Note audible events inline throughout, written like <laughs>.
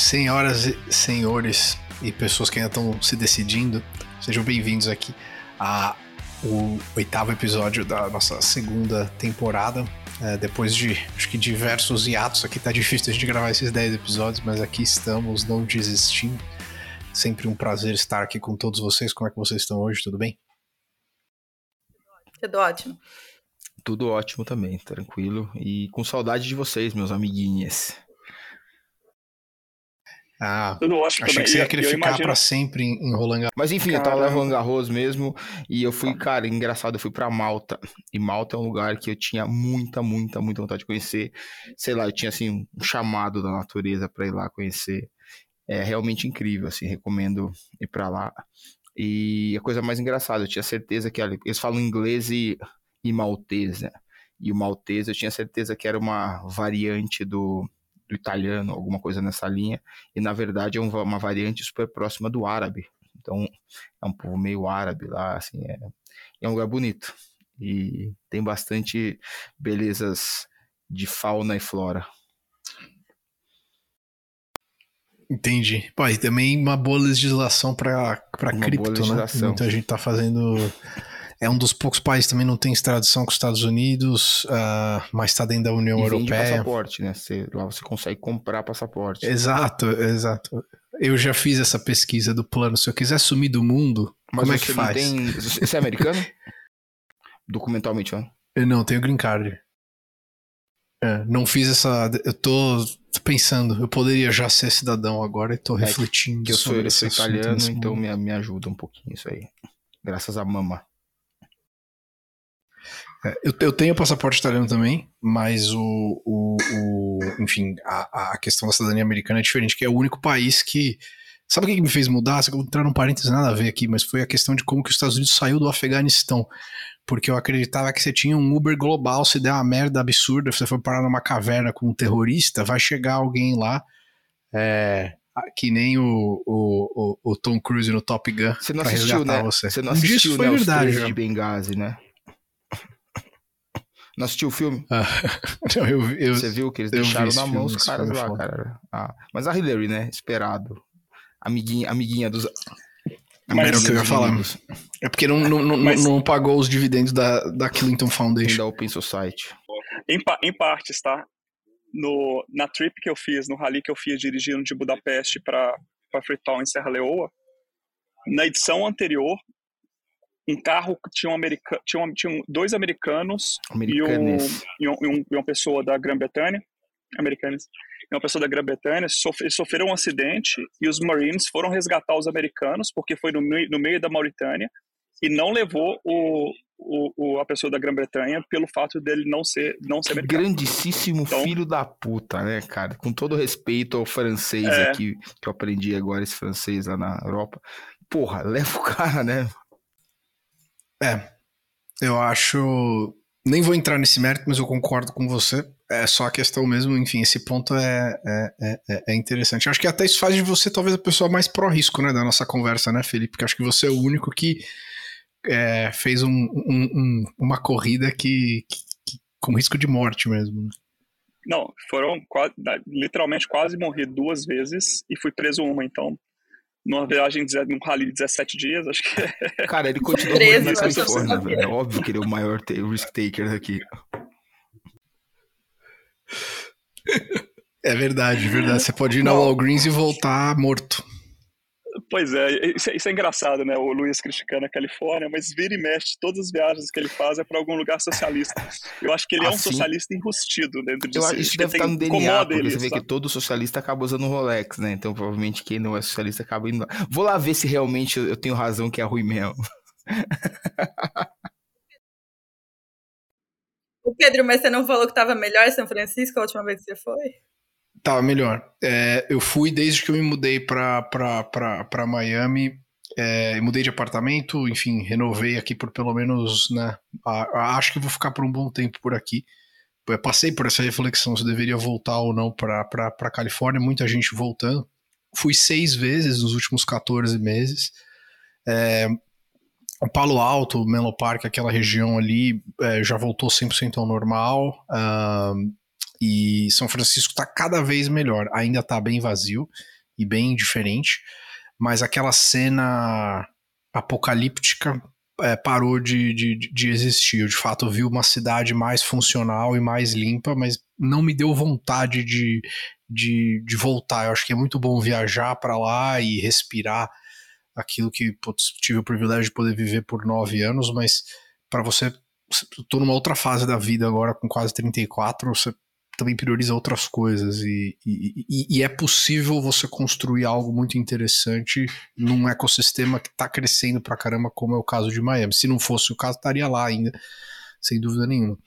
Senhoras e senhores e pessoas que ainda estão se decidindo, sejam bem-vindos aqui a o oitavo episódio da nossa segunda temporada. É, depois de acho que diversos hiatos, aqui tá difícil a gente gravar esses 10 episódios, mas aqui estamos, não desistindo. Sempre um prazer estar aqui com todos vocês. Como é que vocês estão hoje? Tudo bem? Tudo ótimo. Tudo ótimo também, tranquilo. E com saudade de vocês, meus amiguinhos. Ah, Tudo ótimo achei também. que você ia querer ficar imagino... pra sempre em Roland Garros. Mas enfim, Caramba. eu tava em Roland Garros mesmo, e eu fui, cara, engraçado, eu fui pra Malta, e Malta é um lugar que eu tinha muita, muita, muita vontade de conhecer, sei lá, eu tinha, assim, um chamado da natureza pra ir lá conhecer, é realmente incrível, assim, recomendo ir pra lá, e a coisa mais engraçada, eu tinha certeza que, eles falam inglês e, e maltês, né, e o maltês eu tinha certeza que era uma variante do do italiano, alguma coisa nessa linha, e na verdade é uma variante super próxima do árabe. Então é um povo meio árabe lá, assim, é, é um lugar bonito e tem bastante belezas de fauna e flora. Entendi. Pô, e também uma boa legislação para cripto, né? Muita gente tá fazendo é um dos poucos países que também não tem extradição com os Estados Unidos, uh, mas está dentro da União e Europeia. Passaporte, né? Você, lá você consegue comprar passaporte. Exato, exato. Eu já fiz essa pesquisa do plano. Se eu quiser sumir do mundo, mas como é que faz? Tem... Você é americano? <laughs> Documentalmente, ó. Eu não, tenho green card. É, não fiz essa. Eu tô pensando, eu poderia já ser cidadão agora e tô é, refletindo. eu sou, eu sou italiano, então me, me ajuda um pouquinho isso aí. Graças a mama. É, eu, eu, tenho passaporte italiano também, mas o, o, o enfim, a, a, questão da cidadania americana é diferente, que é o único país que. Sabe o que me fez mudar? Você entrar num parênteses nada a ver aqui, mas foi a questão de como que os Estados Unidos saiu do Afeganistão. Porque eu acreditava que você tinha um Uber global, se der uma merda absurda, você for parar numa caverna com um terrorista, vai chegar alguém lá, é, que nem o, o, o, Tom Cruise no Top Gun. Você não assistiu, né? Você. você não assistiu, né, verdade, de Benghazi, né? Não assistiu o filme? Ah, <laughs> não, eu, eu, Você viu que eles deixaram na mão os caras lá, cara. Ah, mas a Hillary, né? Esperado. Amiguinha, amiguinha dos. Mas era o que eu ia falar. É porque não, não, não, mas... não, pagou os dividendos da, da Clinton Foundation. da Open Society. Em, em partes, tá? No, na trip que eu fiz, no rally que eu fiz dirigindo de Budapeste para Freetown em Serra Leoa, na edição anterior, um carro tinha, um america, tinha, um, tinha dois americanos e, um, e, um, e, uma pessoa da Grã-Bretanha, americanos, e uma pessoa da Grã-Bretanha sofreram um acidente e os Marines foram resgatar os americanos porque foi no meio, no meio da Mauritânia e não levou o, o, o, a pessoa da Grã-Bretanha pelo fato dele não ser não ser americano. Grandíssimo então, filho da puta, né, cara? Com todo respeito ao francês é... aqui, que eu aprendi agora esse francês lá na Europa. Porra, leva o cara, né? É, eu acho. Nem vou entrar nesse mérito, mas eu concordo com você. É só a questão mesmo, enfim, esse ponto é, é, é, é interessante. acho que até isso faz de você talvez a pessoa mais pró-risco, né, da nossa conversa, né, Felipe? Porque acho que você é o único que é, fez um, um, um, uma corrida que, que, que, com risco de morte mesmo. Né? Não, foram quase, literalmente quase morri duas vezes e fui preso uma, então numa viagem, num rally de 17 dias, acho que. É Cara, ele continua morando na Califórnia, velho. É óbvio que ele é o maior risk taker aqui. É verdade, verdade. Você pode ir na Walgreens e voltar morto. Pois é, isso, é, isso é engraçado, né? O Luiz criticando a Califórnia, mas vira e mexe, todas as viagens que ele faz é para algum lugar socialista. Eu acho que ele assim, é um assim? socialista enrustido dentro de si. Isso deve estar no DNA, porque você vê que todo socialista acaba usando Rolex, né? Então provavelmente quem não é socialista acaba indo lá. Vou lá ver se realmente eu tenho razão que é ruim mesmo. <laughs> O Pedro, mas você não falou que estava melhor em São Francisco a última vez que você foi? Tava melhor. É, eu fui desde que eu me mudei pra Miami. É, mudei de apartamento, enfim, renovei aqui por pelo menos, né? A, a, acho que vou ficar por um bom tempo por aqui. Eu passei por essa reflexão se deveria voltar ou não para pra Califórnia, muita gente voltando. Fui seis vezes nos últimos 14 meses. É, o Palo Alto, Menlo Park, aquela região ali, é, já voltou 100% ao normal. E São Francisco está cada vez melhor. Ainda está bem vazio e bem diferente, mas aquela cena apocalíptica é, parou de, de, de existir. Eu, de fato, vi uma cidade mais funcional e mais limpa, mas não me deu vontade de, de, de voltar. Eu acho que é muito bom viajar para lá e respirar aquilo que putz, tive o privilégio de poder viver por nove anos, mas para você, estou numa outra fase da vida agora, com quase 34, você também prioriza outras coisas e, e, e, é possível você construir algo muito interessante num ecossistema que está crescendo pra caramba, como é o caso de Miami. Se não fosse o caso, estaria lá ainda, sem dúvida nenhuma.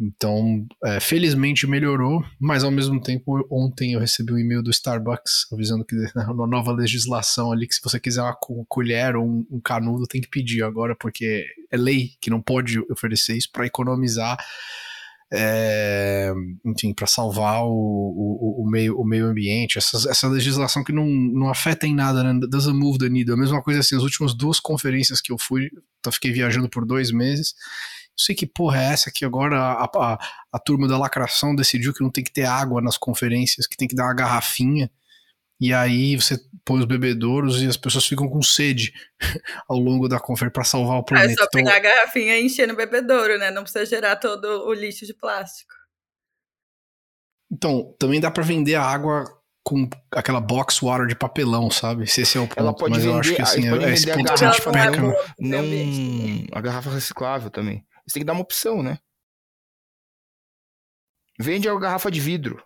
Então, é, felizmente melhorou, mas ao mesmo tempo, ontem eu recebi um e-mail do Starbucks avisando que <laughs> uma nova legislação ali, que se você quiser uma colher ou um, um canudo, tem que pedir agora, porque é lei que não pode oferecer isso para economizar é, enfim, para salvar o, o, o, meio, o meio ambiente, essa, essa legislação que não, não afeta em nada, né? doesn't move the needle. A mesma coisa assim, as últimas duas conferências que eu fui, eu fiquei viajando por dois meses, sei que porra é essa que agora a, a, a turma da lacração decidiu que não tem que ter água nas conferências, que tem que dar uma garrafinha e aí você põe os bebedouros e as pessoas ficam com sede <laughs> ao longo da conferência para salvar o planeta. É só pegar então... a garrafinha e encher no bebedouro, né? Não precisa gerar todo o lixo de plástico. Então, também dá para vender a água com aquela box water de papelão, sabe? Se esse é o ponto. Ela pode mas vender, eu acho que assim, é esse ponto que a gente peca. Não, não, a garrafa reciclável também. Você tem que dar uma opção, né? Vende a garrafa de vidro.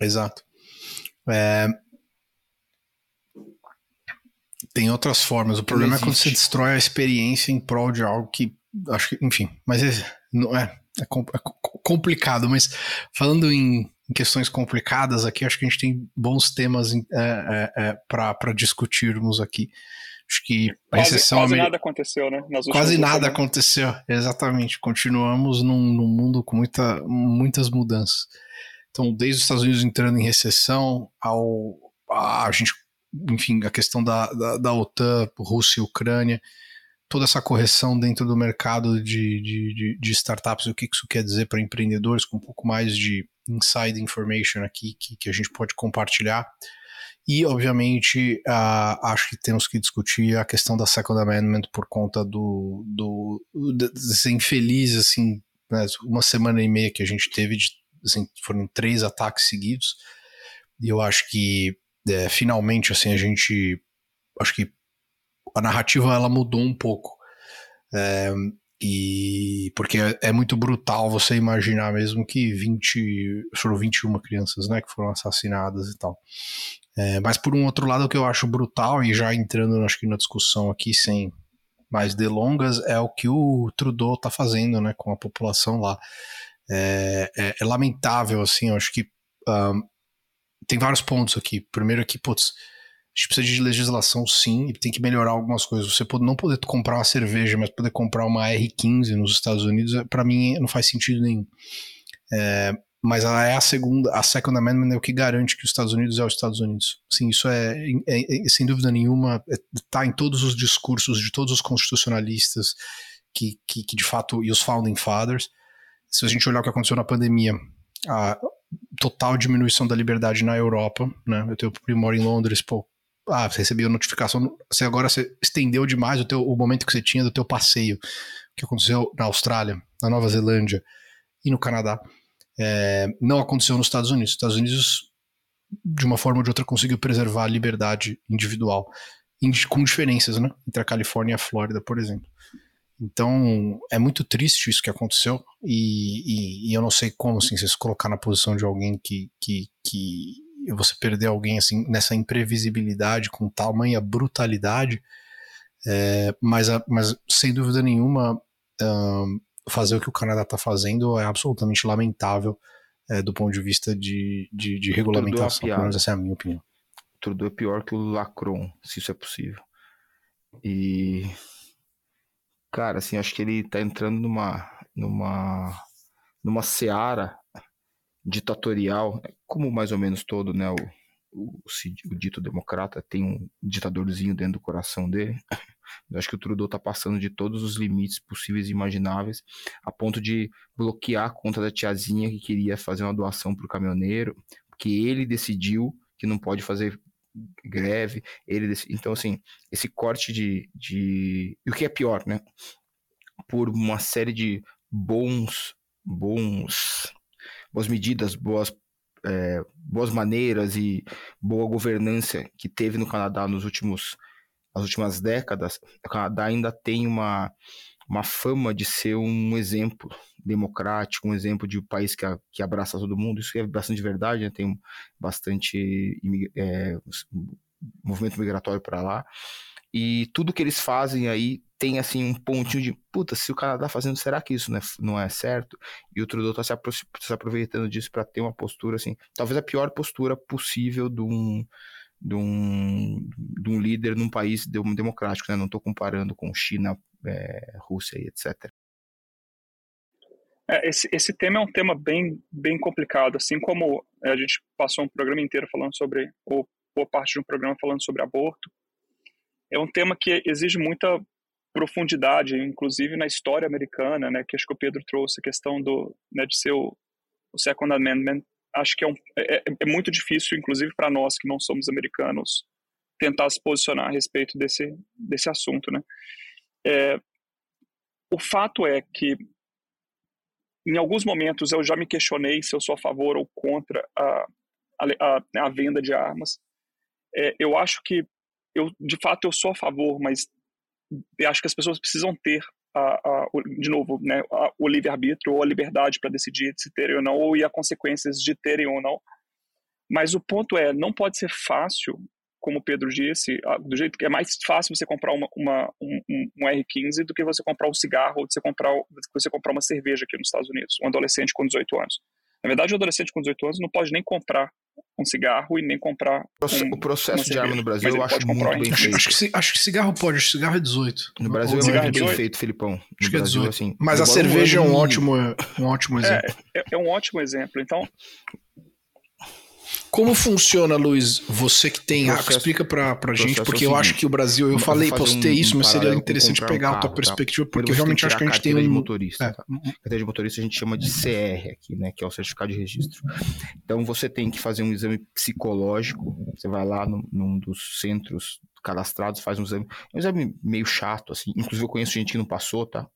Exato. É... Tem outras formas. O problema é quando você destrói a experiência em prol de algo que. Acho que, enfim, mas é, não é, é, é complicado. Mas falando em, questões complicadas aqui, acho que a gente tem bons temas é, é, é para discutirmos aqui. Acho que a quase, recessão. Quase nada aconteceu, né? quase nada semanas. aconteceu, exatamente. Continuamos num, num mundo com muita, muitas mudanças. Então, desde os Estados Unidos entrando em recessão, ao a gente, enfim, a questão da, da, da OTAN, Rússia e Ucrânia, toda essa correção dentro do mercado de, de, de startups, o que isso quer dizer para empreendedores, com um pouco mais de inside information aqui que, que a gente pode compartilhar. E, obviamente, uh, acho que temos que discutir a questão da Second Amendment por conta do, do desse infeliz, assim, né, uma semana e meia que a gente teve de assim, foram três ataques seguidos. E eu acho que é, finalmente assim a gente acho que a narrativa ela mudou um pouco. É, e porque é, muito brutal você imaginar mesmo que 20, foram 21 crianças, né, que foram assassinadas e tal. É, mas por um outro lado, o que eu acho brutal, e já entrando acho que na discussão aqui sem mais delongas, é o que o Trudeau está fazendo né, com a população lá é, é, é lamentável, assim, eu acho que um, tem vários pontos aqui. Primeiro aqui, putz, a gente precisa de legislação sim, e tem que melhorar algumas coisas. Você não poder comprar uma cerveja, mas poder comprar uma R15 nos Estados Unidos, é, para mim não faz sentido nenhum. É, mas ela é a segunda, a Second Amendment é o que garante que os Estados Unidos é os Estados Unidos. Sim, isso é, é, é sem dúvida nenhuma, está é, em todos os discursos de todos os constitucionalistas que, que, que de fato, e os Founding Fathers se a gente olhar o que aconteceu na pandemia, a total diminuição da liberdade na Europa, né? Eu tenho primo moro em Londres, pô, ah, você recebeu notificação, você agora você estendeu demais o, teu, o momento que você tinha do teu passeio, o que aconteceu na Austrália, na Nova Zelândia e no Canadá. É, não aconteceu nos Estados Unidos. Os Estados Unidos, de uma forma ou de outra, conseguiu preservar a liberdade individual, com diferenças, né? Entre a Califórnia e a Flórida, por exemplo. Então, é muito triste isso que aconteceu, e, e, e eu não sei como, assim, você se colocar na posição de alguém que, que, que você perder alguém, assim, nessa imprevisibilidade, com tamanha brutalidade, é, mas, mas, sem dúvida nenhuma, um, fazer o que o Canadá está fazendo é absolutamente lamentável é, do ponto de vista de, de, de regulamentação, pelo menos essa é a minha opinião. Tudo é pior que o Lacron, se isso é possível. E Cara, assim, acho que ele tá entrando numa numa numa seara ditatorial, como mais ou menos todo, né, o, o, o dito democrata tem um ditadorzinho dentro do coração dele. Eu acho que o Trudeau está passando de todos os limites possíveis e imagináveis, a ponto de bloquear a conta da tiazinha que queria fazer uma doação para o caminhoneiro, que ele decidiu que não pode fazer greve. Ele então assim esse corte de, de e o que é pior, né? Por uma série de bons bons boas medidas, boas é, boas maneiras e boa governança que teve no Canadá nos últimos nas últimas décadas, o Canadá ainda tem uma, uma fama de ser um exemplo democrático, um exemplo de um país que, a, que abraça todo mundo. Isso é bastante verdade, né? tem bastante é, movimento migratório para lá. E tudo que eles fazem aí tem assim um pontinho de puta, se o Canadá fazendo, será que isso não é, não é certo? E o Trudeau está se, se, aproveitando disso para ter uma postura assim, talvez a pior postura possível de um, de um, de um líder num país democrático, né? Não estou comparando com China, Rússia e etc. É, esse, esse tema é um tema bem, bem complicado, assim como a gente passou um programa inteiro falando sobre, ou boa parte de um programa falando sobre aborto, é um tema que exige muita profundidade, inclusive na história americana, né, que acho que o Pedro trouxe, a questão do, né, de ser o, o Second Amendment, acho que é, um, é, é, é muito difícil, inclusive para nós que não somos americanos, tentar se posicionar a respeito desse, desse assunto, né. É, o fato é que em alguns momentos eu já me questionei se eu sou a favor ou contra a, a, a venda de armas. É, eu acho que eu de fato eu sou a favor, mas acho que as pessoas precisam ter a, a, de novo, né, o livre-arbítrio ou a liberdade para decidir se terem ou não, ou e as consequências de terem ou não. Mas o ponto é, não pode ser fácil, como o Pedro disse, do jeito que é mais fácil você comprar uma, uma um, um, R15 do que você comprar um cigarro ou você comprar, você comprar uma cerveja aqui nos Estados Unidos, um adolescente com 18 anos. Na verdade, o adolescente com 18 anos não pode nem comprar um cigarro e nem comprar. Um, o processo de arma no Brasil eu acho muito bem feito. Acho que, acho que cigarro pode, cigarro é 18. No Brasil é muito bem feito, Filipão. No acho que é 18. Assim, Mas a cerveja é um ótimo, um ótimo exemplo. É, é, é um ótimo exemplo. Então, como funciona, Luiz? Você que tem processo, explica pra, pra gente, porque eu acho que o Brasil, eu falei, postei um, isso, mas seria interessante pegar um carro, a tua tá? perspectiva, tá? porque eu realmente acho que a gente tem um... de motorista. É. Tá? Carteira de motorista a gente chama de CR aqui, né, que é o certificado de registro. Então você tem que fazer um exame psicológico, você vai lá no, num dos centros cadastrados, faz um exame, é um exame meio chato, assim, inclusive eu conheço gente que não passou, tá?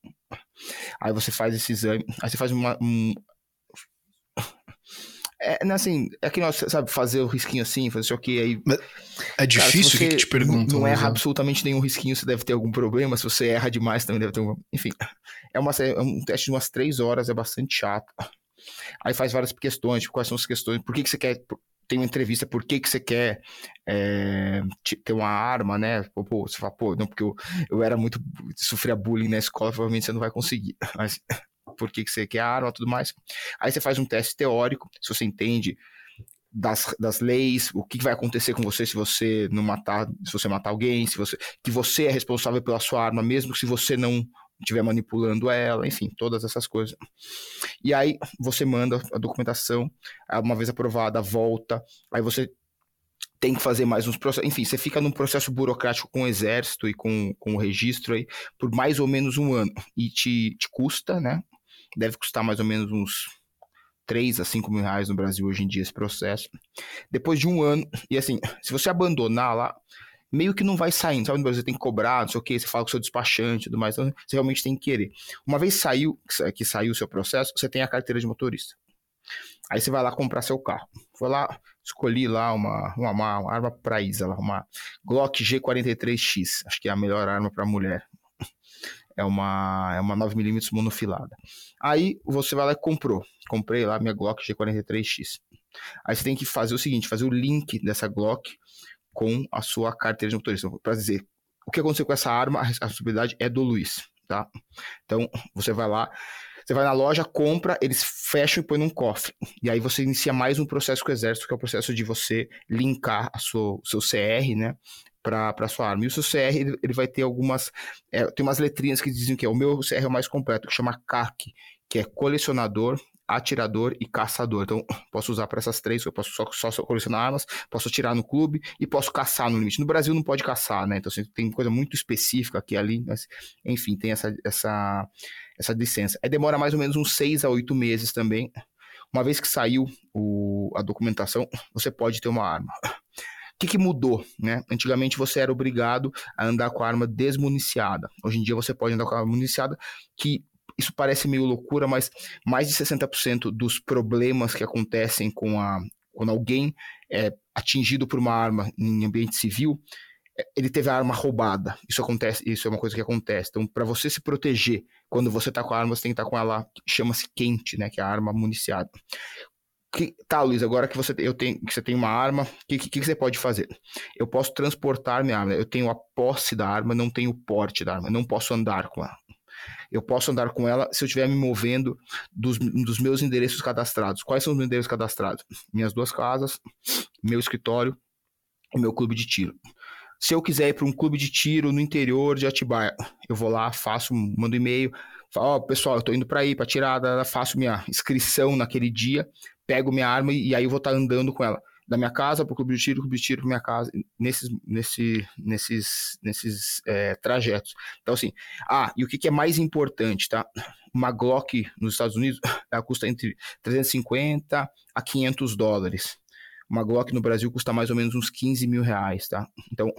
Aí você faz esse exame, aí você faz uma, um, é, né, assim, é que nós, sabe, fazer o risquinho assim, fazer isso aqui, aí... é difícil o que te perguntam. Não, erra absolutamente nenhum risquinho, você deve ter algum problema, se você erra demais também deve ter um... Enfim, é, uma, é um teste de umas três horas, é bastante chato. Aí faz várias questões, tipo, quais são as questões, por que, que você quer... Tem uma entrevista, por que, que você quer é, ter uma arma, né? Pô, você fala, pô, não, porque eu, eu era muito... sofria bullying na escola, provavelmente você não vai conseguir. <laughs> Mas por que, que você quer a arma e tudo mais. Aí você faz um teste teórico, se você entende das, das leis, o que vai acontecer com você se você não matar, se você matar alguém, se você que você é responsável pela sua arma, mesmo se você não estiver manipulando ela, enfim, todas essas coisas. E aí você manda a documentação, uma vez aprovada, volta, aí você tem que fazer mais uns processos. Enfim, você fica num processo burocrático com o exército e com, com o registro aí por mais ou menos um ano. E te, te custa, né? Deve custar mais ou menos uns 3 a 5 mil reais no Brasil hoje em dia esse processo. Depois de um ano, e assim, se você abandonar lá, meio que não vai saindo, sabe? No Brasil tem que cobrar, não sei o que, você fala com o seu despachante e tudo mais, então você realmente tem que querer. Uma vez saiu, que saiu o seu processo, você tem a carteira de motorista. Aí você vai lá comprar seu carro. Foi lá, escolhi lá uma, uma, uma arma para Isa, uma Glock G43X, acho que é a melhor arma para mulher é uma, é uma 9mm monofilada. Aí você vai lá e comprou. Comprei lá minha Glock G43X. Aí você tem que fazer o seguinte, fazer o link dessa Glock com a sua carteira de motorista. Para dizer, o que aconteceu com essa arma, a responsabilidade é do Luiz, tá? Então, você vai lá, você vai na loja, compra, eles fecham e põem num cofre. E aí você inicia mais um processo com o exército, que é o processo de você linkar a sua, o seu CR, né? Para sua arma. E o seu CR ele, ele vai ter algumas. É, tem umas letrinhas que dizem que é o meu CR é o mais completo, que chama CAC, que é colecionador atirador e caçador. Então, posso usar para essas três, eu posso só, só, colecionar armas, posso atirar no clube e posso caçar no limite. No Brasil não pode caçar, né? Então, assim, tem coisa muito específica aqui ali, mas, enfim, tem essa, essa, essa licença. Aí demora mais ou menos uns seis a oito meses também. Uma vez que saiu o, a documentação, você pode ter uma arma. Que, que, mudou? Né? Antigamente você era obrigado a andar com a arma desmuniciada. Hoje em dia você pode andar com a arma municiada, que isso parece meio loucura, mas mais de 60% dos problemas que acontecem com a quando alguém é atingido por uma arma em ambiente civil, é, ele teve a arma roubada. Isso acontece, isso é uma coisa que acontece. Então, para você se proteger quando você está com a arma, você tem que estar tá com ela chama-se quente, né, que é a arma municiada. Que, tá, Luiz, agora que você, eu tenho, que você tem uma arma, o que, que, que, você pode fazer? Eu posso transportar minha arma, eu tenho a posse da arma, não tenho o porte da arma, não posso andar com ela eu posso andar com ela se eu estiver me movendo dos, dos meus endereços cadastrados. Quais são os meus endereços cadastrados? Minhas duas casas, meu escritório e meu clube de tiro. Se eu quiser ir para um clube de tiro no interior de Atibaia, eu vou lá, faço, mando e-mail, falo, ó, oh, pessoal, eu tô indo para aí, para tirada, faço minha inscrição naquele dia, pego minha arma e, e aí eu vou estar tá andando com ela da minha casa para o clube de tiro, clube de tiro para minha casa, nesses, nesse, nesses, nesses é, trajetos. Então, assim, ah, e o que, que, é mais importante, tá? Uma Glock nos Estados Unidos, ela custa entre 350 a 500 dólares. Uma Glock no Brasil custa mais ou menos uns 15 mil reais, tá? Então,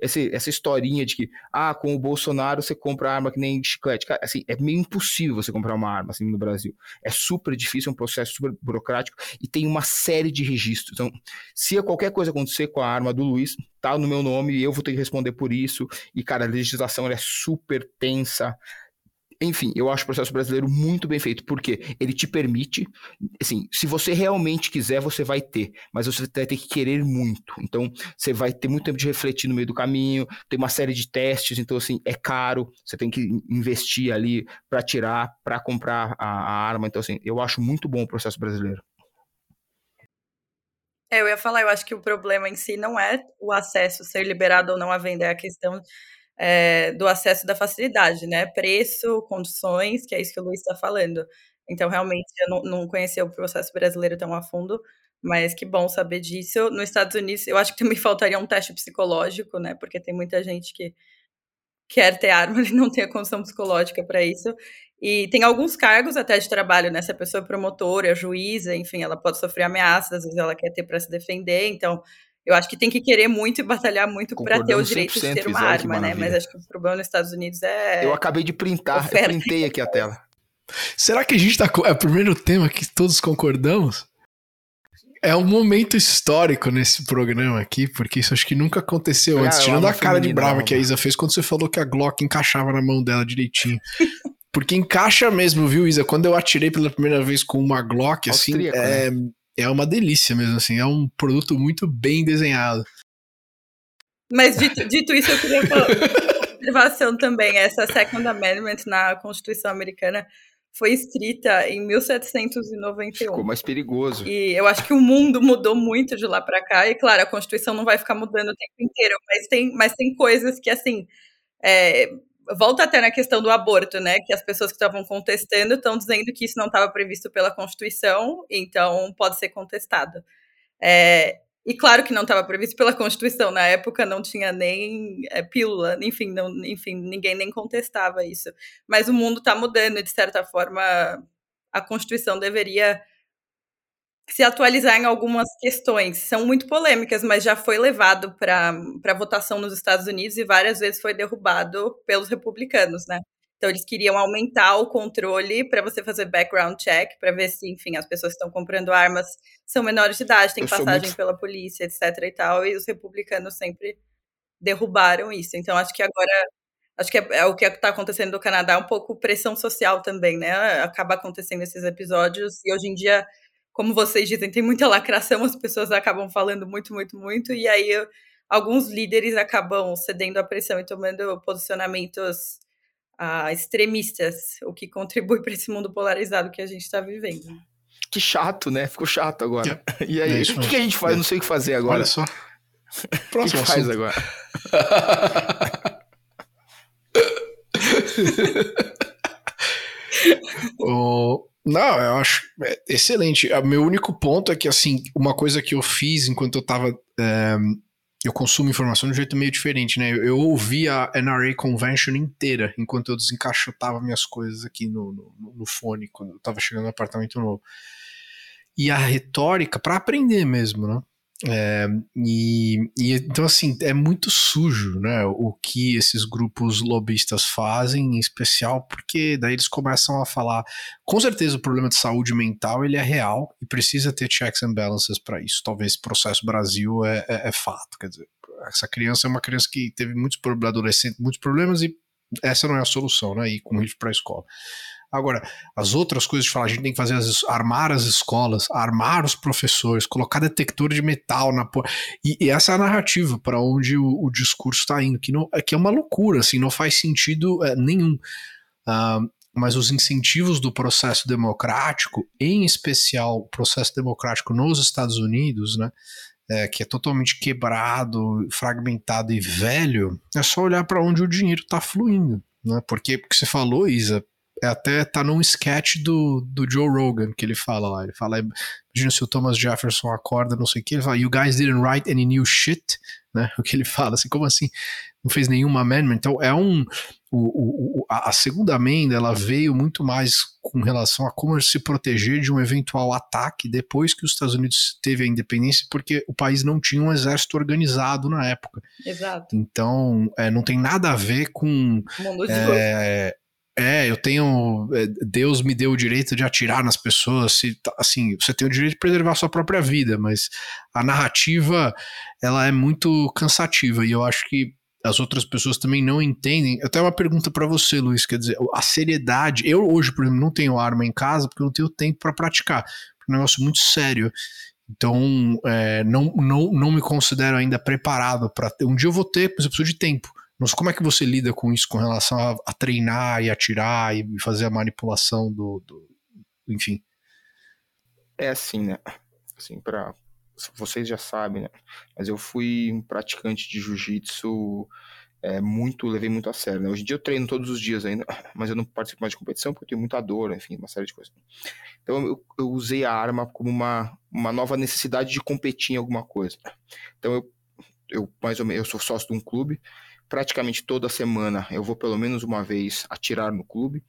esse, essa historinha de que, ah, com o Bolsonaro você compra arma que nem chiclete. Cara, assim, é meio impossível você comprar uma arma assim no Brasil. É super difícil, é um processo super burocrático e tem uma série de registros. Então, se qualquer coisa acontecer com a arma do Luiz, tá no meu nome e eu vou ter que responder por isso. E, cara, a legislação é super tensa. Enfim, eu acho o processo brasileiro muito bem feito, porque ele te permite, assim, se você realmente quiser, você vai ter, mas você vai ter que querer muito. Então, você vai ter muito tempo de refletir no meio do caminho, tem uma série de testes, então, assim, é caro, você tem que investir ali para tirar, para comprar a, a arma. Então, assim, eu acho muito bom o processo brasileiro. É, eu ia falar, eu acho que o problema em si não é o acesso ser liberado ou não à venda, é a questão é, do acesso da facilidade, né? Preço, condições, que é isso que o Luiz está falando. Então, realmente, eu não, não conhecia o processo brasileiro tão a fundo, mas que bom saber disso. Nos Estados Unidos, eu acho que também <laughs> faltaria um teste psicológico, né? Porque tem muita gente que quer ter arma <laughs> e não tem a condição psicológica para isso. E tem alguns cargos até de trabalho, né? Se a pessoa é promotora, juíza, enfim, ela pode sofrer ameaças, às vezes ela quer ter para se defender. Então, eu acho que tem que querer muito e batalhar muito para ter o direito de ter uma arma, né? Mas acho que o problema nos Estados Unidos é. Eu acabei de printar, oferta. eu printei aqui a tela. Será que a gente tá. É o primeiro tema que todos concordamos? É um momento histórico nesse programa aqui, porque isso acho que nunca aconteceu ah, antes. Tirando a cara de brava que a Isa fez quando você falou que a Glock encaixava na mão dela direitinho. Porque encaixa mesmo, viu, Isa? Quando eu atirei pela primeira vez com uma Glock, assim, Austríaco, é, né? É uma delícia mesmo, assim, é um produto muito bem desenhado. Mas dito, dito isso, eu queria falar <laughs> observação também. Essa Second Amendment na Constituição Americana foi escrita em 1791. Ficou mais perigoso. E eu acho que o mundo mudou muito de lá para cá. E claro, a Constituição não vai ficar mudando o tempo inteiro, mas tem, mas tem coisas que assim é, volta até na questão do aborto, né? Que as pessoas que estavam contestando estão dizendo que isso não estava previsto pela Constituição, então pode ser contestado. É, e claro que não estava previsto pela Constituição, na época não tinha nem é, pílula, enfim, não, enfim, ninguém nem contestava isso. Mas o mundo está mudando e, de certa forma, a Constituição deveria se atualizar em algumas questões. São muito polêmicas, mas já foi levado para votação nos Estados Unidos e várias vezes foi derrubado pelos republicanos, né? Então eles queriam aumentar o controle para você fazer background check, para ver se, enfim, as pessoas que estão comprando armas são menores de idade, têm passagem muito... pela polícia, etc e tal, e os republicanos sempre derrubaram isso. Então acho que agora acho que é, é o que está acontecendo no Canadá, um pouco pressão social também, né? Acaba acontecendo esses episódios e hoje em dia como vocês dizem, tem muita lacração, as pessoas acabam falando muito, muito, muito, e aí alguns líderes acabam cedendo à pressão e tomando posicionamentos ah, extremistas, o que contribui para esse mundo polarizado que a gente está vivendo. Que chato, né? Ficou chato agora. É. E aí, é o que, que, a gente faz? É. Não sei o que fazer agora. Olha só. Próximo o que, que faz agora? <laughs> o, Não, eu acho é, excelente. O meu único ponto é que, assim, uma coisa que eu fiz enquanto eu tava. É, eu consumo informação de um jeito meio diferente, né? Eu, ouvi a NRA Convention inteira enquanto eu desencaixotava minhas coisas aqui no, no, no fone, quando eu tava chegando no apartamento novo. E a retórica, para aprender mesmo, né? É, e, e, então assim é muito sujo né o que esses grupos lobistas fazem em especial porque daí eles começam a falar com certeza o problema de saúde mental ele é real e precisa ter checks and balances para isso. Talvez processo Brasil é, é, é, fato quer dizer essa criança é uma criança que teve muitos problemas adolescente muitos problemas e essa não é a solução né ir com risco para a escola Agora, as outras coisas de falar, a gente tem que fazer as, armar as escolas, armar os professores, colocar detector de metal na porra. E, e essa é a narrativa para onde o, o discurso está indo, que, não, que é uma loucura, assim, não faz sentido é, nenhum. Uh, mas os incentivos do processo democrático, em especial o processo democrático nos Estados Unidos, né, é, que é totalmente quebrado, fragmentado e velho, é só olhar para onde o dinheiro está fluindo. Né? Porque, porque você falou, Isa, é até tá num sketch do, do Joe Rogan que ele fala lá. Ele fala, imagina se o Thomas Jefferson acorda, não sei o que, ele fala, you guys didn't write any new shit, né? <laughs> O que ele fala, assim, como assim? Não fez nenhuma amendment. Então é um. O, o, a segunda amenda ela veio muito mais com relação a como se proteger de um eventual ataque depois que os Estados Unidos teve a independência, porque o país não tinha um exército organizado na época. Exato. Então, é, não tem nada a ver com. É, é, eu tenho. É, Deus me deu o direito de atirar nas pessoas. Se, tá, assim, você tem o direito de preservar sua própria vida, mas a narrativa ela é muito cansativa e eu acho que as outras pessoas também não entendem. Eu tenho uma pergunta para você, Luiz, quer dizer, a seriedade. Eu hoje, por exemplo, não tenho arma em casa porque eu não tenho tempo para praticar. É um negócio muito sério. Então, é, não, não, não me considero ainda preparado para ter. Um dia eu vou ter, mas eu preciso de tempo. Mas como é que você lida com isso com relação a, a treinar e atirar e fazer a manipulação do, do, enfim? É assim, né? Assim, para vocês já sabem, né? Mas eu fui um praticante de jiu-jitsu é, muito, levei muito a sério. Né? Hoje em dia eu treino todos os dias ainda, <laughs> mas eu não participo mais de competição porque eu tenho muita dor, enfim, uma série de coisas. Então eu, eu usei a arma como uma, uma nova necessidade de competir em alguma coisa. Então eu, eu mais ou menos, eu sou sócio de um clube praticamente toda semana eu vou pelo menos uma vez atirar no clube.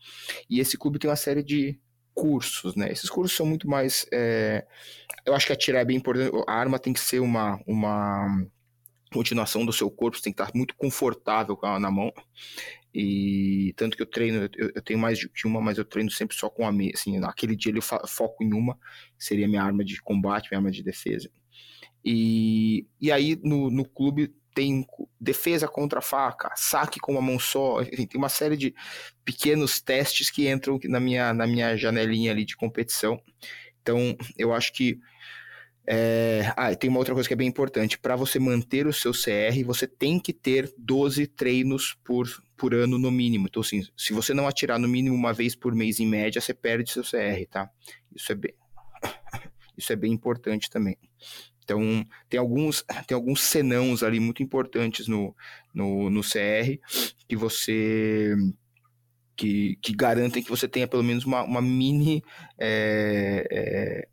E esse clube tem uma série de cursos, né? Esses cursos são muito mais. É... Eu acho que atirar é bem importante. A arma tem que ser uma, uma continuação do seu corpo, você tem que estar muito confortável na mão. E tanto que eu treino, eu, eu tenho mais de uma, mas eu treino sempre só com a minha. Assim, naquele dia eu foco em uma, seria minha arma de combate, minha arma de defesa. E, e aí no, no clube tem defesa contra faca, saque com uma mão só, enfim, tem uma série de pequenos testes que entram na minha, na minha janelinha ali de competição. Então, eu acho que é... Ah, tem uma outra coisa que é bem importante. Para você manter o seu CR, você tem que ter 12 treinos por, por ano no mínimo. Então, assim, se você não atirar no mínimo uma vez por mês em média, você perde seu CR, tá? Isso é bem, <coughs> Isso é bem importante também. Então, tem alguns, <clears throat> tem alguns senãos ali muito importantes no, no, no CR que você. Que, que garantem que você tenha pelo menos uma, uma mini. É, é,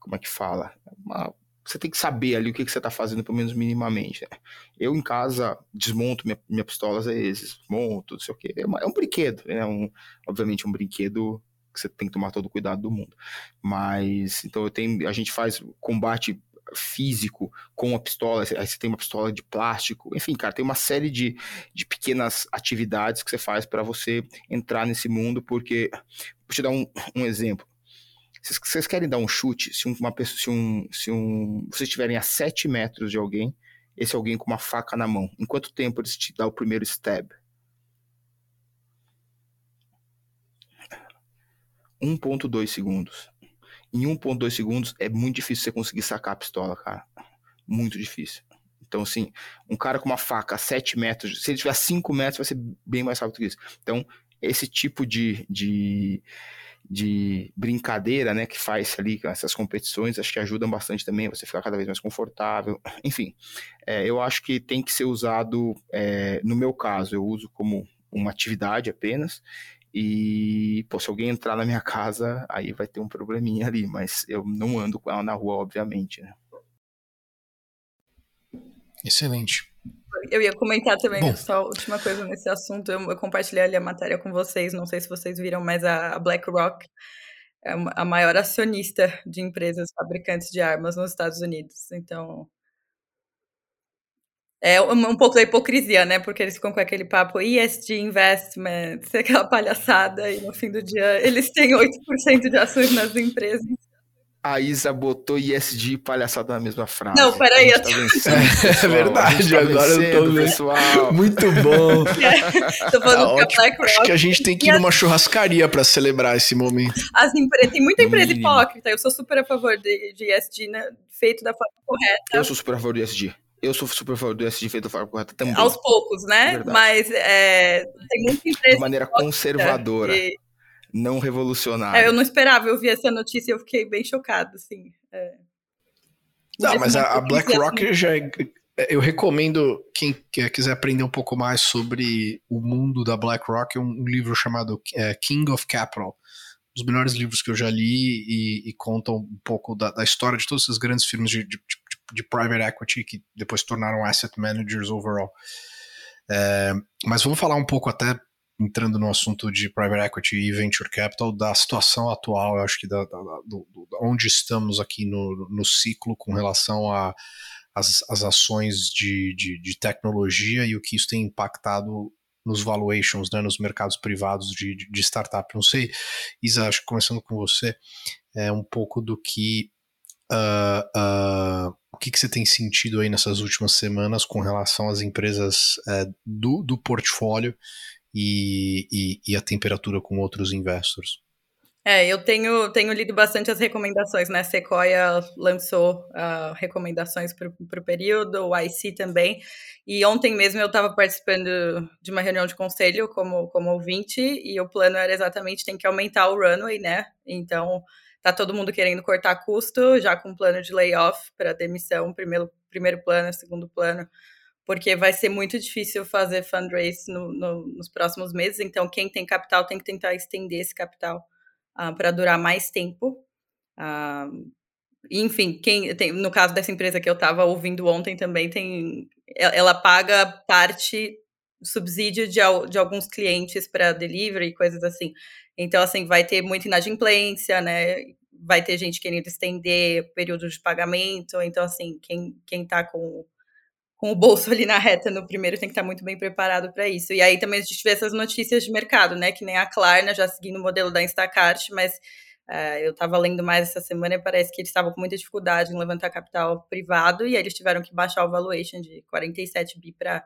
como é que fala? Uma, você tem que saber ali o que, que você está fazendo, pelo menos minimamente. Né? Eu, em casa, desmonto minha, minha pistola às vezes, monto, não sei o quê. É, uma, é um brinquedo, é um, obviamente um brinquedo que você tem que tomar todo o cuidado do mundo. Mas, então eu tenho, a gente faz combate físico com a pistola, aí você tem uma pistola de plástico, enfim, cara, tem uma série de, de pequenas atividades que você faz para você entrar nesse mundo, porque, vou te dar um, um exemplo, vocês, querem dar um chute, se uma pessoa, se um, se um, vocês estiverem a 7 metros de alguém, esse alguém com uma faca na mão, em quanto tempo eles te dão o primeiro stab? 1.2 segundos em 1.2 segundos é muito difícil você conseguir sacar a pistola, cara. Muito difícil. Então, assim, um cara com uma faca a 7 metros, se ele tiver 5 metros, vai ser bem mais rápido que isso. Então, esse tipo de, de, de brincadeira, né, que faz ali essas competições, acho que ajudam bastante também, você ficar cada vez mais confortável. Enfim, é, eu acho que tem que ser usado, é, no meu caso, eu uso como uma atividade apenas, E, pô, se alguém entrar na minha casa, aí vai ter um probleminha ali, mas eu não ando com ela na rua, obviamente, né? Excelente. Eu ia comentar também, Bom. só última coisa nesse assunto. Eu, eu, compartilhei ali a matéria com vocês, não sei se vocês viram, mas a, a BlackRock é a maior acionista de empresas fabricantes de armas nos Estados Unidos. Então, é um pouco da hipocrisia, né? Porque eles ficam com aquele papo ESG investment, <laughs> aquela palhaçada, e no fim do dia eles têm 8% de ações nas empresas a Isa botou ISD palhaçada na mesma frase. Não, peraí. Tá vencendo, <laughs> é verdade, tá agora eu tô vendo. Pessoal. Muito bom. <laughs> É, tô falando tá que a BlackRock... Acho que a gente tem que ir numa churrascaria para celebrar esse momento. As empresas, tem muita empresa hipócrita. Eu sou super a favor de, de ISD, né, feito da forma correta. Eu sou super a favor do ISD. Eu sou super favor do ISD feito da forma correta também. Aos poucos, né? Verdade. Mas é, tem muita empresa. De maneira conservadora. E não revolucionário. É, eu não esperava, eu vi essa notícia e eu fiquei bem chocado, assim. É. Não, mas a, a BlackRock já é, é, eu recomendo quem quiser aprender um pouco mais sobre o mundo da BlackRock, um, livro chamado é, King of Capital. Um dos melhores livros que eu já li e, e contam um pouco da, da, história de todas essas grandes firmas de, de, de, de, private equity que depois se tornaram asset managers overall. É, mas vamos falar um pouco até entrando no assunto de private equity e venture capital, da situação atual, eu acho que da, da, do, do, onde estamos aqui no, no ciclo com relação a as, as ações de, de, de, tecnologia e o que isso tem impactado nos valuations, né, nos mercados privados de, de, startup. Não sei, Isa, acho que começando com você, é um pouco do que Uh, o que, que, você tem sentido aí nessas últimas semanas com relação às empresas uh, do, do portfólio e, e, e a temperatura com outros investors. É, eu tenho, tenho lido bastante as recomendações, né? Sequoia lançou uh, recomendações para o período, o IC também. E ontem mesmo eu estava participando de uma reunião de conselho como, como ouvinte, e o plano era exatamente tem que aumentar o runway, né? Então tá todo mundo querendo cortar custo, já com plano de layoff para demissão, primeiro, primeiro plano, segundo plano porque vai ser muito difícil fazer fundraise no, no, nos próximos meses. Então, quem tem capital tem que tentar estender esse capital uh, ah, para durar mais tempo. Uh, enfim, quem tem, no caso dessa empresa que eu estava ouvindo ontem também, tem, ela paga parte subsídio de, de alguns clientes para delivery e coisas assim. Então, assim, vai ter muita inadimplência, né? Vai ter gente querendo estender período de pagamento. Então, assim, quem, quem tá com com o bolso ali na reta no primeiro tem que estar muito bem preparado para isso. E aí também a gente vê essas notícias de mercado, né? Que nem a Klarna já seguindo o modelo da Instacart, mas uh, eu estava lendo mais essa semana e parece que eles estavam com muita dificuldade em levantar capital privado e aí eles tiveram que baixar o valuation de 47 bi para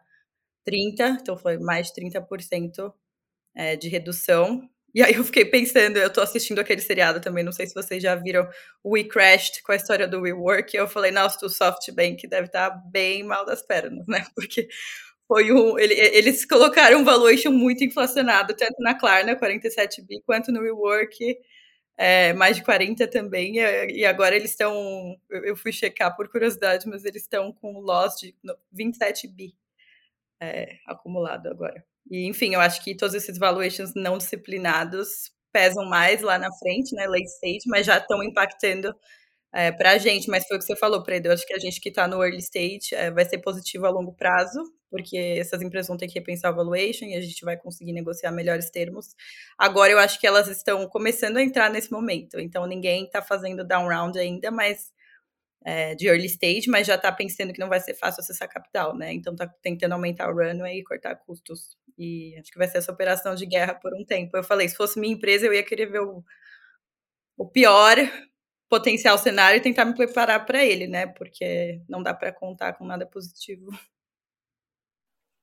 30, então foi mais de 30% é, de redução. E aí eu fiquei pensando, eu tô assistindo aquele seriado também, não sei se vocês já viram We Crashed com a história do WeWork, eu falei, nossa, o SoftBank deve estar tá bem mal das pernas, né? <laughs> Porque foi um. Ele, eles colocaram um valuation muito inflacionado, tanto na Klarna, 47 bi, quanto no WeWork, é, mais de 40 também. E agora eles estão. Eu fui checar por curiosidade, mas eles estão com loss de 27 bi é, acumulado agora. E, enfim, eu acho que todos esses valuations não disciplinados pesam mais lá na frente, né, late stage, mas já estão impactando é, para a gente. Mas foi o que você falou, Predo. Eu acho que a gente que está no early stage é, vai ser positivo a longo prazo, porque essas empresas vão ter que repensar o valuation e a gente vai conseguir negociar melhores termos. Agora eu acho que elas estão começando a entrar nesse momento, então ninguém está fazendo down round ainda, mas é, de early stage, mas já está pensando que não vai ser fácil acessar capital, né? Então está tentando aumentar o runway e cortar custos. E acho que vai ser essa operação de guerra por um tempo. Eu falei, se fosse minha empresa, eu ia querer ver o, o pior potencial cenário e tentar me preparar para ele, né? Porque não dá para contar com nada positivo.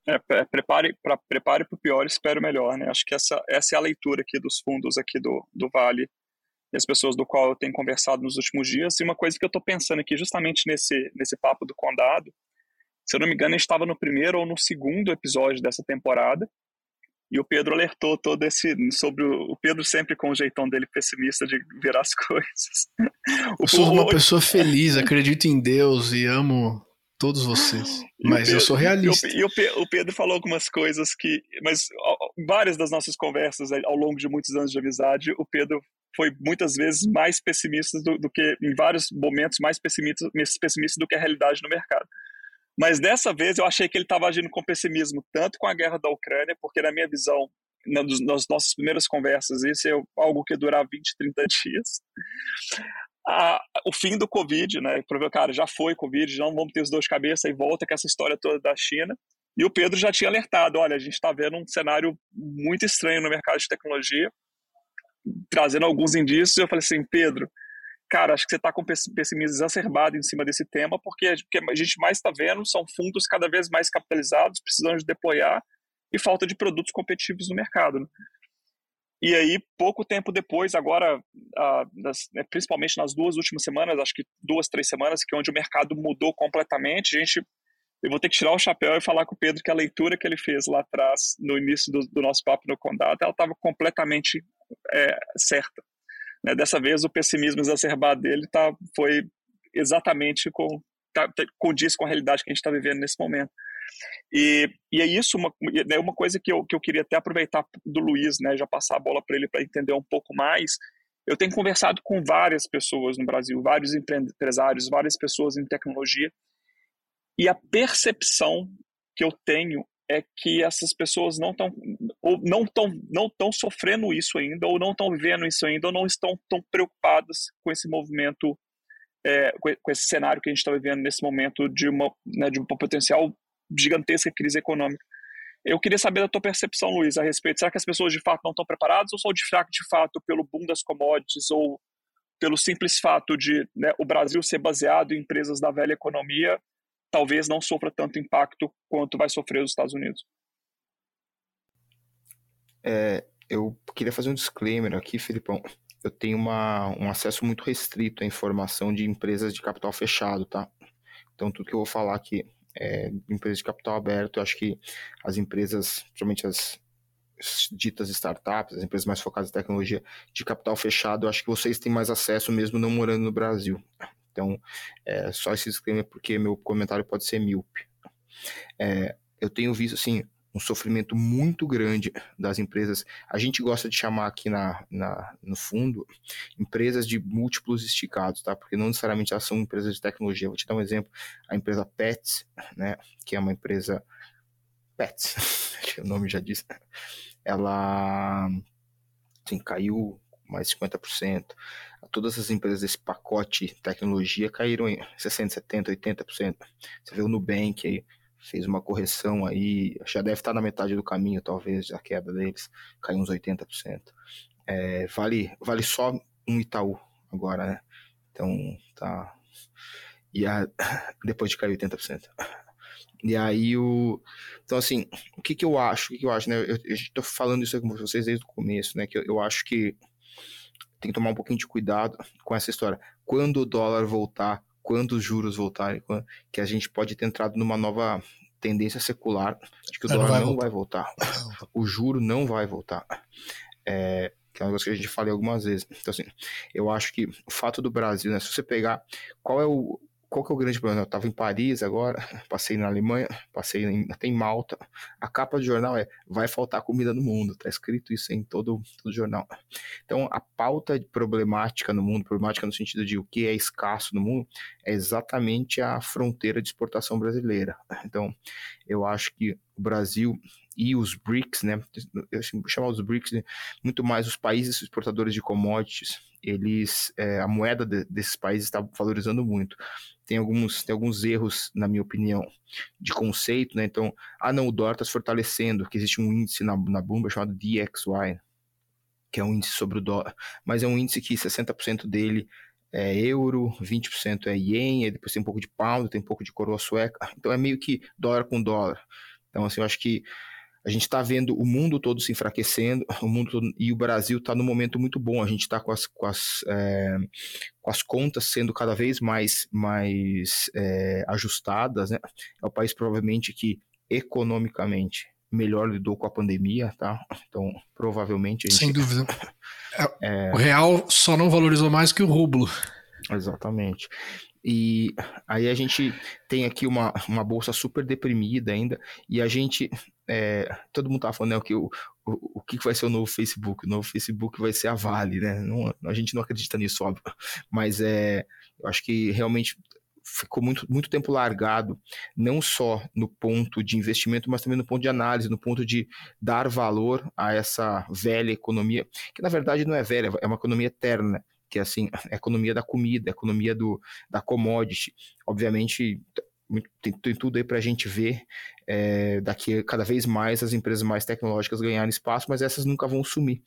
É, prepare para prepare o pior, espero melhor, né? Acho que essa, essa é a leitura aqui dos fundos aqui do, do Vale e as pessoas do qual eu tenho conversado nos últimos dias. E uma coisa que eu estou pensando aqui, justamente nesse, nesse papo do condado, se eu não me engano, a gente estava no primeiro ou no segundo episódio dessa temporada. E o Pedro alertou todo esse sobre o, o Pedro sempre com o jeitão dele pessimista de ver as <laughs> coisas. eu sou uma pessoa feliz, acredito em Deus e amo todos vocês. <gasps> Mas Pedro, eu sou realista. E o, o, Pedro falou algumas coisas que. Mas várias das nossas conversas ao longo de muitos anos de amizade, o Pedro foi muitas vezes mais pessimista do, do que, em vários momentos, mais pessimista, pessimista do que a realidade no mercado. Mas dessa vez eu achei que ele estava agindo com pessimismo, tanto com a guerra da Ucrânia, porque na minha visão, nas nossas primeiras conversas, isso é algo que durar 20, 30 <laughs> dias. O fim do Covid, né? Cara, já foi Covid, não vamos ter os dois de cabeça e volta com essa história toda da China. E o Pedro já tinha alertado: olha, a gente está vendo um cenário muito estranho no mercado de tecnologia, trazendo alguns indícios. Eu falei assim, Pedro, cara, acho que você está com pessimismo exacerbado em cima desse tema, porque, a gente mais está vendo são fundos cada vez mais capitalizados, precisando de deployar e falta de produtos competitivos no mercado. Né? E aí, pouco tempo depois, agora, né, principalmente nas duas últimas semanas, acho que duas, três semanas, que é onde o mercado mudou completamente, a gente, eu vou ter que tirar o chapéu e falar com o Pedro que a leitura que ele fez lá atrás, no início do, do nosso papo no Condado, ela estava completamente é, certa. Né? Dessa vez, o pessimismo exacerbado dele tá, foi exatamente com, tá, tá, condiz com a realidade que a gente está vivendo nesse momento. E, e é isso, uma, né, uma coisa que eu, que eu queria até aproveitar do Luiz, né, já passar a bola para ele para entender um pouco mais. Eu tenho conversado com várias pessoas no Brasil, vários empresários, várias pessoas em tecnologia, e a percepção que eu tenho é que essas pessoas não estão ou não estão não estão sofrendo isso ainda ou não estão vivendo isso ainda ou não estão tão preocupadas com esse movimento é, com esse cenário que a gente está vivendo nesse momento de uma né, de uma potencial gigantesca crise econômica. Eu queria saber da tua percepção, Luiz, a respeito. Será que as pessoas de fato não estão preparadas ou só de fato, de fato pelo boom das commodities ou pelo simples fato de né, o Brasil ser baseado em empresas da velha economia, talvez não sofra tanto impacto quanto vai sofrer os Estados Unidos? É, eu queria fazer um disclaimer aqui, Filipão. Eu tenho uma, um acesso muito restrito à informação de empresas de capital fechado, tá? Então, tudo que eu vou falar aqui é, empresas de capital aberto, eu acho que as empresas, principalmente as ditas startups, as empresas mais focadas em tecnologia de capital fechado, eu acho que vocês têm mais acesso mesmo não morando no Brasil. Então, é, só esse disclaimer porque meu comentário pode ser míope. É, eu tenho visto, assim, um sofrimento muito grande das empresas. A gente gosta de chamar aqui na, na, no fundo empresas de múltiplos esticados, tá? Porque não necessariamente elas são empresas de tecnologia. Vou te dar um exemplo. A empresa Pets, né? Que é uma empresa Pets, <laughs> o nome já diz. Ela assim, caiu mais 50%. Todas as empresas desse pacote tecnologia caíram em 60%, 70%, 80%. Você vê o Nubank aí, fez uma correção aí, já deve estar na metade do caminho, talvez, a queda deles, caiu uns 80%. É, vale, vale só um Itaú agora, né? Então, tá. E a, <laughs> depois de cair 80%. E aí o. Então, assim, o que, que eu acho? O que, que eu acho, né? Eu, estou falando isso com vocês desde o começo, né? Que eu, eu acho que tem que tomar um pouquinho de cuidado com essa história. Quando o dólar voltar, quando os juros voltarem, que a gente pode ter entrado numa nova tendência secular de que o dólar <coughs> não, vai, não vai, voltar. O juro não vai voltar. É, que é uma coisa que a gente falei algumas vezes. Então, assim, eu acho que o fato do Brasil, né, se você pegar qual é o, qual que é o grande problema? Eu estava em Paris agora, <laughs> passei na Alemanha, passei em, até em Malta. A capa do jornal é vai faltar comida no mundo. Está escrito isso em todo, todo jornal. Então, a pauta problemática no mundo, problemática no sentido de o que é escasso no mundo, é exatamente a fronteira de exportação brasileira. Então, eu acho que o Brasil e os BRICS, né? Eu chamar os BRICS né, muito mais os países exportadores de commodities. Eles, é, a moeda de, desses países está valorizando muito tem alguns, tem alguns erros, na minha opinião, de conceito, né? Então, ah, não, o dólar está se fortalecendo, que existe um índice na, na Bloomberg chamado DXY, que é um índice sobre o dólar, mas é um índice que 60% dele é euro, 20% é ien, aí depois tem um pouco de pound, tem um pouco de coroa sueca, então é meio que dólar com dólar. Então, assim, eu acho que a gente está vendo o mundo todo se enfraquecendo, <laughs> o mundo todo, e o Brasil está num momento muito bom. A gente está com as, com, as, é, com as contas sendo cada vez mais, mais é, ajustadas. Né? É o país provavelmente que economicamente melhor lidou com a pandemia, tá? Então, provavelmente. Gente... Sem dúvida. <laughs> É, o real só não valorizou mais que o rublo. Exatamente. E aí a gente tem aqui uma, uma bolsa super deprimida ainda, e a gente. É, todo mundo tá falando né, que o, o, o que vai ser o novo Facebook? O novo Facebook vai ser a Vale, né? Não, a gente não acredita nisso, óbvio. Mas é, eu acho que realmente ficou muito, muito tempo largado, não só no ponto de investimento, mas também no ponto de análise, no ponto de dar valor a essa velha economia, que na verdade não é velha, é uma economia eterna, que é assim, a <laughs> economia da comida, a economia do, da commodity. Obviamente, tem, tem tudo aí para a gente ver é, daqui cada vez mais as empresas mais tecnológicas ganharem espaço, mas essas nunca vão sumir.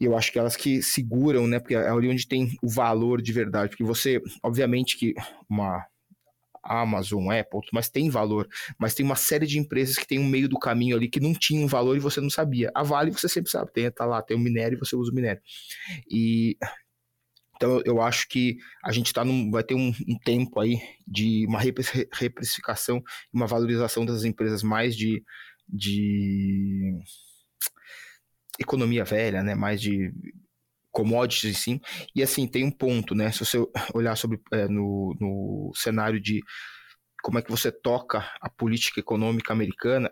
E eu acho que elas que seguram, né? Porque é ali onde tem o valor de verdade. Porque você, obviamente que uma Amazon, Apple, mas tem valor. Mas tem uma série de empresas que tem um meio do caminho ali que não tinham valor e você não sabia. A Vale você sempre sabe, tem, tá lá, tem o minério e você usa o minério. E então eu acho que a gente tá num, vai ter um, um tempo aí de uma reprecificação, uma valorização das empresas mais de, de economia velha, né? Mais de commodities, sim. E assim, tem um ponto, né? Se você olhar sobre é, no, no cenário de como é que você toca a política econômica americana,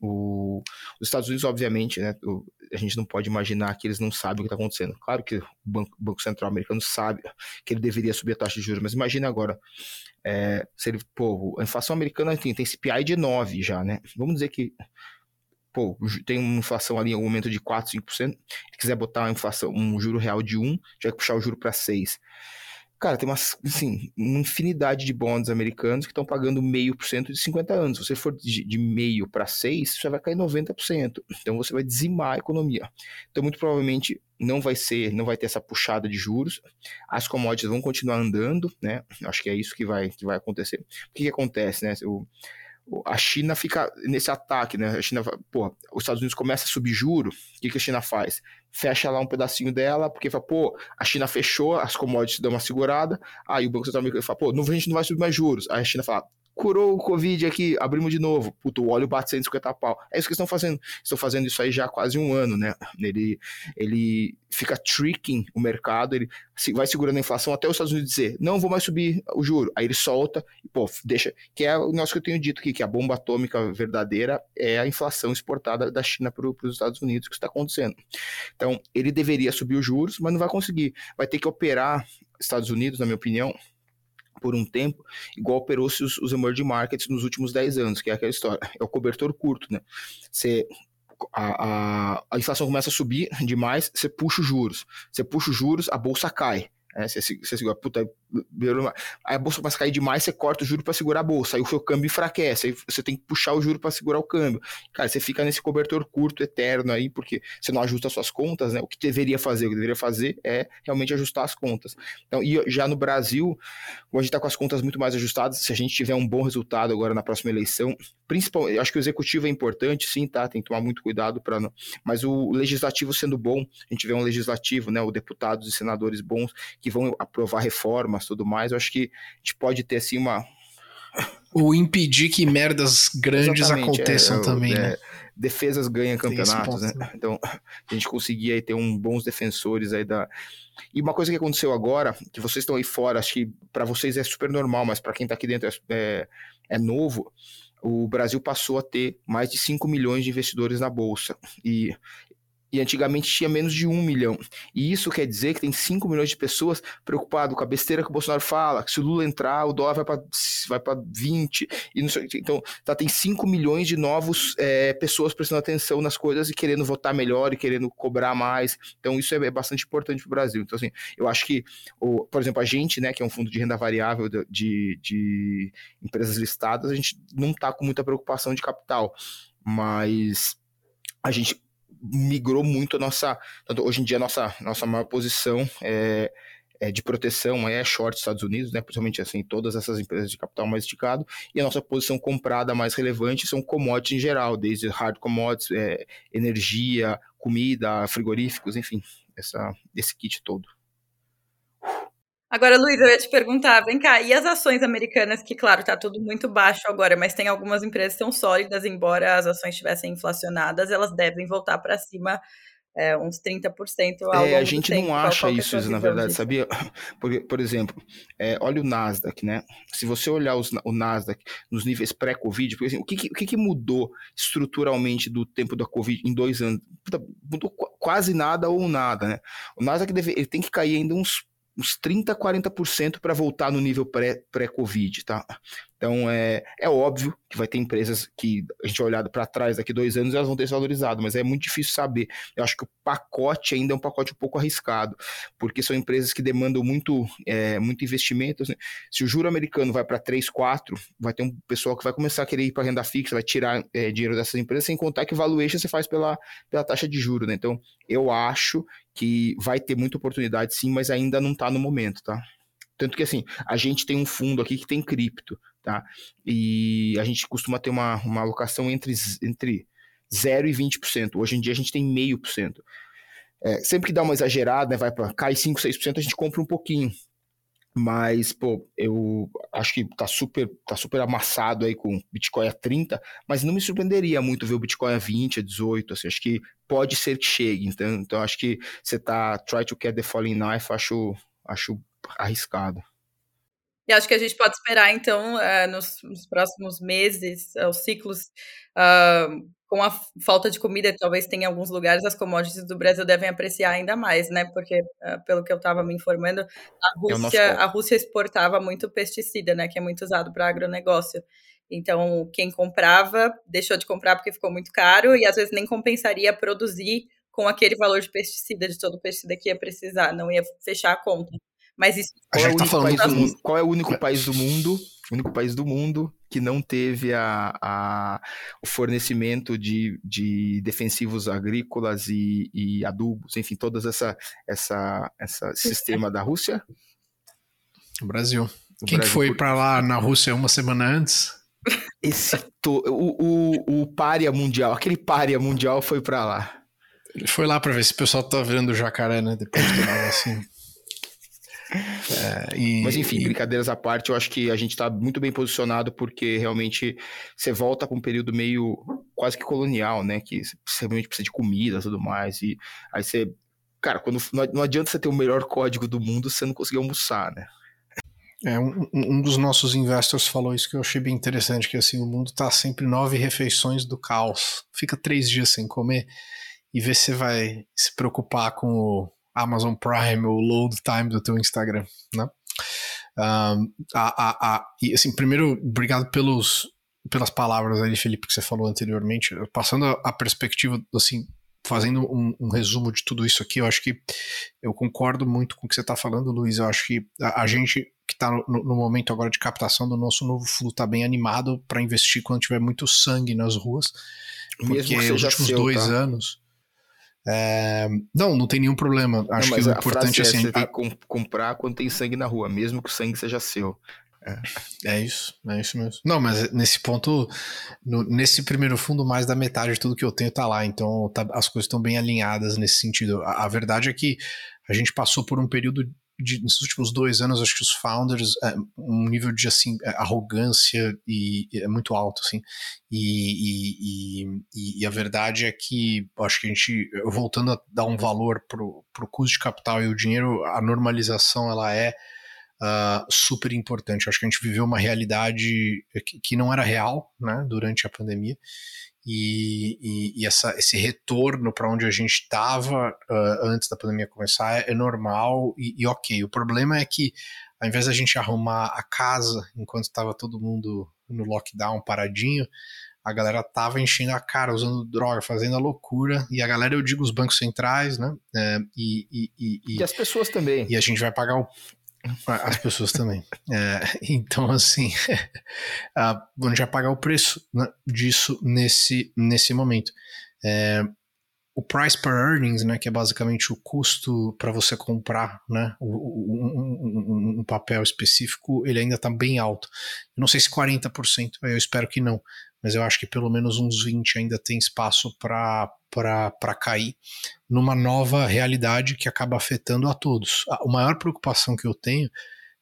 o, os Estados Unidos, obviamente, né, o, a gente não pode imaginar que eles não sabem o que está acontecendo. Claro que o Banco, Banco, Central americano sabe que ele deveria subir a taxa de juros, mas imagine agora, é, se ele, pô, a inflação americana tem, tem CPI de 9 já, né? Vamos dizer que pô, tem uma inflação ali em algum momento de 4, 5%, se quiser botar uma inflação, um juro real de 1, já vai puxar o juro para 6. Cara, tem uma, assim, uma infinidade de bonds americanos que estão pagando meio por cento de 50 anos. Se você for de, de meio para 6, você vai cair 90%. Então você vai dizimar a economia. Então, muito provavelmente, não vai ser, não vai ter essa puxada de juros. As commodities vão continuar andando, né? Acho que é isso que vai, que vai acontecer. O que, que acontece, né? O, a China fica nesse ataque, né? A China, pô, os Estados Unidos começa a subir juro, o que, que a China faz? Fecha lá um pedacinho dela, porque fala, pô, a China fechou, as commodities dão uma segurada, aí o Banco Central Americano fala, pô, a gente não vai subir mais juros. Aí a China fala, curou o Covid aqui, abrimos de novo. Puto, o óleo bate 150 pau. É isso que estão fazendo. Estão fazendo isso aí já há quase um ano, né? Ele, ele fica tricking o mercado, ele vai segurando a inflação até os Estados Unidos dizer, não vou mais subir o juro. Aí ele solta e, pô, deixa. Que é o nosso que eu tenho dito aqui, que a bomba atômica verdadeira é a inflação exportada da China para os Estados Unidos, que está acontecendo. Então, ele deveria subir os juros, mas não vai conseguir. Vai ter que operar Estados Unidos, na minha opinião, por um tempo, igual operou-se os, os emerging markets nos últimos 10 anos, que é aquela história, é o cobertor curto, né? Você a, a, a, inflação começa a subir demais, você puxa os juros. Você puxa os juros, a bolsa cai. É, você, você segura, puta, aí a bolsa começa a cair demais, você corta o juro para segurar a bolsa, aí o seu câmbio enfraquece, aí você tem que puxar o juro para segurar o câmbio. Cara, você fica nesse cobertor curto, eterno aí, porque você não ajusta as suas contas, né? O que deveria fazer? O que deveria fazer é realmente ajustar as contas. Então, e já no Brasil, a gente está com as contas muito mais ajustadas, se a gente tiver um bom resultado agora na próxima eleição, principalmente, acho que o executivo é importante, sim, tá? Tem que tomar muito cuidado para não. Mas o legislativo sendo bom, a gente vê um legislativo, né? O deputados e senadores bons que vão aprovar reformas, tudo mais, eu acho que a gente pode ter assim uma. Ou impedir que merdas grandes Exatamente, aconteçam é, também, é, né? Defesas ganham campeonatos, né? né? Então, a gente conseguir aí ter um bons defensores aí da. E uma coisa que aconteceu agora, que vocês estão aí fora, acho que para vocês é super normal, mas para quem está aqui dentro é, é, é novo o Brasil passou a ter mais de 5 milhões de investidores na bolsa. E e antigamente tinha menos de um milhão. E isso quer dizer que tem 5 milhões de pessoas preocupadas com a besteira que o Bolsonaro fala, que se o Lula entrar, o dólar vai para vai 20. E não sei, então, tá, tem 5 milhões de novos é, pessoas prestando atenção nas coisas e querendo votar melhor e querendo cobrar mais. Então, isso é, é bastante importante para o Brasil. Então, assim, eu acho que, o, por exemplo, a gente, né, que é um fundo de renda variável de, de, de empresas listadas, a gente não está com muita preocupação de capital. Mas a gente migrou muito a nossa. Hoje em dia, a nossa, nossa maior posição é, é de proteção é short Estados Unidos, né? Principalmente assim, todas essas empresas de capital mais esticado, e a nossa posição comprada mais relevante são commodities em geral, desde hard commodities, é, energia, comida, frigoríficos, enfim, essa, esse kit todo. Agora, Luiz, eu ia te perguntar, vem cá, e as ações americanas, que, claro, tá tudo muito baixo agora, mas tem algumas empresas que são sólidas, embora as ações estivessem inflacionadas, elas devem voltar para cima é, uns 30% ao é, a gente não acha isso, é na verdade, disso? sabia? <laughs> Por, por exemplo, é, olha o Nasdaq, né? Se você olhar os, o Nasdaq nos níveis pré-Covid, por exemplo, o, que, o que, que, mudou estruturalmente do tempo da Covid em dois anos? Mudou quase nada ou nada, né? O Nasdaq deve, ele tem que cair ainda uns uns 30, 40% para voltar no nível pré-Covid, pré tá? Então é, é óbvio que vai ter empresas que a gente olhado para trás daqui dois anos elas vão ter se valorizado, mas é muito difícil saber. Eu acho que o pacote ainda é um pacote um pouco arriscado, porque são empresas que demandam muito, é, muito investimento. Né? Se o juro americano vai para 3, 4, vai ter um pessoal que vai começar a querer ir para renda fixa, vai tirar é, dinheiro dessas empresas, sem contar que valuation você faz pela, pela taxa de juro, né? Então eu acho que vai ter muita oportunidade sim, mas ainda não está no momento, tá? Tanto que assim, a gente tem um fundo aqui que tem cripto, tá? E a gente costuma ter uma, uma alocação entre, entre 0 e 20%. Hoje em dia a gente tem meio por cento. É, sempre que dá uma exagerada, né, vai para cai 5, 6%, a gente compra um pouquinho. Mas, pô, eu acho que tá super, tá super amassado aí com Bitcoin a 30, mas não me surpreenderia muito ver o Bitcoin a 20, a 18, assim, acho que pode ser que chegue. Então, então acho que você tá try to get the falling knife, acho, acho arriscado. E acho que a gente pode esperar, então, uh, nos, nos, próximos meses, uh, os ciclos, uh, com a falta de comida, talvez tenha em alguns lugares, as commodities do Brasil devem apreciar ainda mais, né? Porque, pelo que eu estava me informando, a é Rússia, é a Rússia exportava muito pesticida, né? Que é muito usado para agronegócio. Então, quem comprava, deixou de comprar porque ficou muito caro e às vezes nem compensaria produzir com aquele valor de pesticida, de todo o pesticida que ia precisar, não ia fechar a conta. Mas isso qual é, tá mundo, qual é, o único país do mundo, único país do mundo que não teve a, a o fornecimento de, de defensivos agrícolas e, e adubos, enfim, todas essa essa essa sistema da Rússia? O Brasil. O Quem Brasil foi por... para lá na Rússia uma semana antes? Esse to... o, o, o pária mundial, aquele pária mundial foi para lá. Ele foi lá para ver se o pessoal tá virando jacaré, né? Depois de tomar assim. É, e, Mas enfim, e... brincadeiras à parte, eu acho que a gente está muito bem posicionado porque realmente você volta com um período meio quase que colonial, né? Que você realmente precisa de comida e tudo mais. E aí você. Cara, quando, não adianta você ter o melhor código do mundo se você não conseguir almoçar, né? É, um, um, dos nossos investors falou isso que eu achei bem interessante, que assim, o mundo tá sempre nove refeições do caos. Fica três dias sem comer e vê se você vai se preocupar com o Amazon Prime, o load time do teu Instagram, né? Um, a, a, a, e assim, primeiro, obrigado pelos, pelas palavras aí, Felipe, que você falou anteriormente. Passando a, a perspectiva, assim, fazendo um, um, resumo de tudo isso aqui, eu acho que eu concordo muito com o que você está falando, Luiz. Eu acho que a, a gente que está no, no, momento agora de captação do nosso novo fluxo está bem animado para investir quando tiver muito sangue nas ruas. Porque os últimos seu, dois tá? anos é, não, não tem nenhum problema. Acho não, que o importante é, assim. Você tem que comprar quando tem sangue na rua, mesmo que o sangue seja seu. É, é isso, é isso mesmo. Não, mas nesse ponto, no, nesse primeiro fundo, mais da metade de tudo que eu tenho tá lá. Então tá, as coisas estão bem alinhadas nesse sentido. A, a verdade é que a gente passou por um período de, nos últimos dois anos, acho que os founders, é, um nível de assim, é, arrogância e, é muito alto, assim. E, e, e, a verdade é que acho que a gente, voltando a dar um valor pro, pro custo de capital e o dinheiro, a normalização ela é uh, super importante. Acho que a gente viveu uma realidade que, que não era real, né, durante a pandemia e, e, e essa, esse retorno para onde a gente estava uh, antes da pandemia começar é, é normal e, e, ok. O problema é que, ao invés da gente arrumar a casa enquanto estava todo mundo no lockdown paradinho, a galera tava enchendo a cara, usando droga, fazendo a loucura. E a galera, eu digo os bancos centrais, né? É, e, e, e, e, as pessoas também. E a gente vai pagar o as pessoas também. É, então, assim, <laughs> a gente vai pagar o preço né, disso nesse, nesse momento. É, o price per earnings, né, que é basicamente o custo para você comprar né, um, um, um, papel específico, ele ainda está bem alto. Não sei se 40%, eu espero que não, mas eu acho que pelo menos uns 20% ainda tem espaço para cair numa nova realidade que acaba afetando a todos. A maior preocupação que eu tenho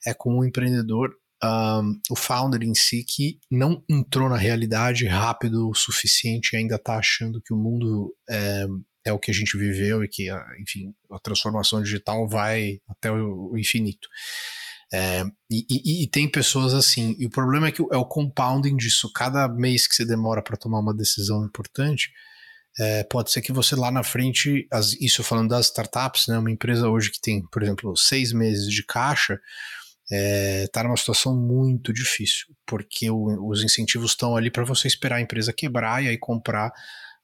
é com o empreendedor, um, o founder em si, que não entrou na realidade rápido o suficiente e ainda está achando que o mundo é, é o que a gente viveu e que, enfim, a transformação digital vai até o infinito. É, e, e, e, tem pessoas assim, e o problema é que é o compounding disso. Cada mês que você demora para tomar uma decisão importante, é, pode ser que você lá na frente, as, isso falando das startups, né, uma empresa hoje que tem, por exemplo, seis meses de caixa, está é, tá numa situação muito difícil, porque o, os incentivos estão ali para você esperar a empresa quebrar e aí comprar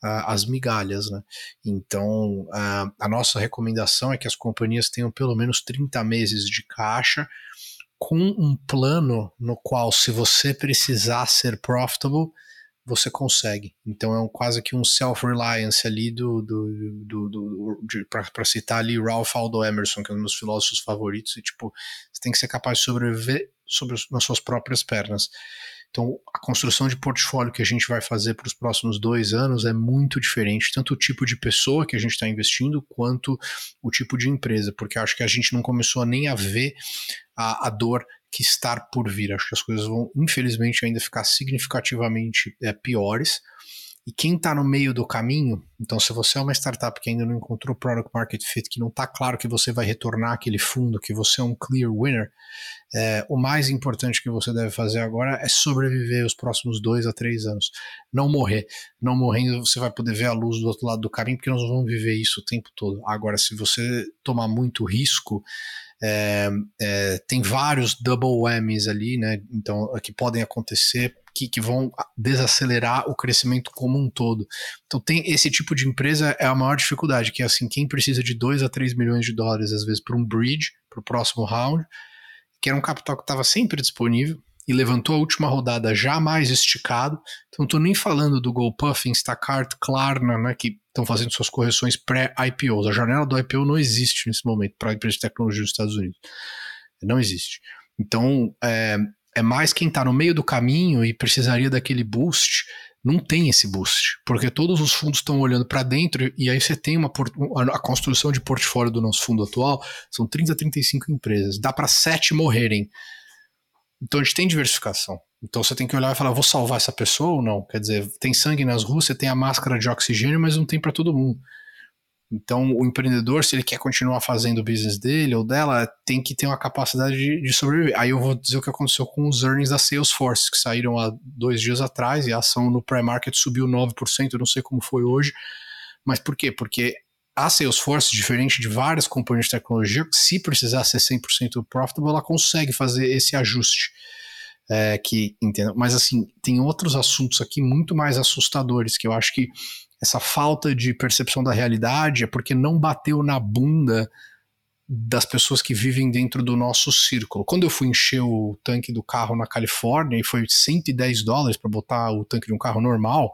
uh, as migalhas. Né? Então, uh, a nossa recomendação é que as companhias tenham pelo menos 30 meses de caixa com um plano no qual, se você precisar ser profitable, você consegue. Então é um, quase que um self-reliance ali do, do, do, do para citar ali Ralph Waldo Emerson, que é um dos meus filósofos favoritos, e tipo, você tem que ser capaz de sobreviver sobre, nas suas próprias pernas. Então, a construção de portfólio que a gente vai fazer para os próximos dois anos é muito diferente, tanto o tipo de pessoa que a gente está investindo, quanto o tipo de empresa, porque acho que a gente não começou nem a ver a, a dor que estar por vir. Acho que as coisas vão, infelizmente, ainda ficar significativamente é, piores. E quem está no meio do caminho, então se você é uma startup que ainda não encontrou product market fit, que não está claro que você vai retornar aquele fundo, que você é um clear winner, é, o mais importante que você deve fazer agora é sobreviver os próximos dois a três anos. Não morrer. Não morrendo, você vai poder ver a luz do outro lado do caminho, porque nós vamos viver isso o tempo todo. Agora, se você tomar muito risco, é, é, tem vários double whammies ali, né? Então, que podem acontecer que, que, vão desacelerar o crescimento como um todo. Então, tem esse tipo de empresa é a maior dificuldade, que é assim, quem precisa de 2 a 3 milhões de dólares, às vezes, para um bridge, para o próximo round, que era um capital que estava sempre disponível, e levantou a última rodada já mais esticado. Então, não estou nem falando do GoPuff, Instacart, Klarna, né, que estão fazendo suas correções pré-IPOs. A janela do IPO não existe nesse momento para a empresa de tecnologia dos Estados Unidos. Não existe. Então, é, é mais quem está no meio do caminho e precisaria daquele boost. Não tem esse boost, porque todos os fundos estão olhando para dentro e aí você tem uma a construção de portfólio do nosso fundo atual são 30, 35 empresas. Dá para sete morrerem. Então a gente tem diversificação. Então você tem que olhar e falar, vou salvar essa pessoa ou não? Quer dizer, tem sangue nas ruas, você tem a máscara de oxigênio, mas não tem para todo mundo. Então o empreendedor, se ele quer continuar fazendo o business dele ou dela, tem que ter uma capacidade de, de sobreviver. Aí eu vou dizer o que aconteceu com os earnings da Salesforce, que saíram há dois dias atrás e a ação no pré-market subiu 9%, eu não sei como foi hoje. Mas por quê? Porque a Salesforce, diferente de várias companhias de tecnologia, se precisar ser 100% profitable, ela consegue fazer esse ajuste. É, que entendeu? Mas assim, tem outros assuntos aqui muito mais assustadores que eu acho que essa falta de percepção da realidade é porque não bateu na bunda das pessoas que vivem dentro do nosso círculo. Quando eu fui encher o tanque do carro na Califórnia e foi 110 dólares para botar o tanque de um carro normal,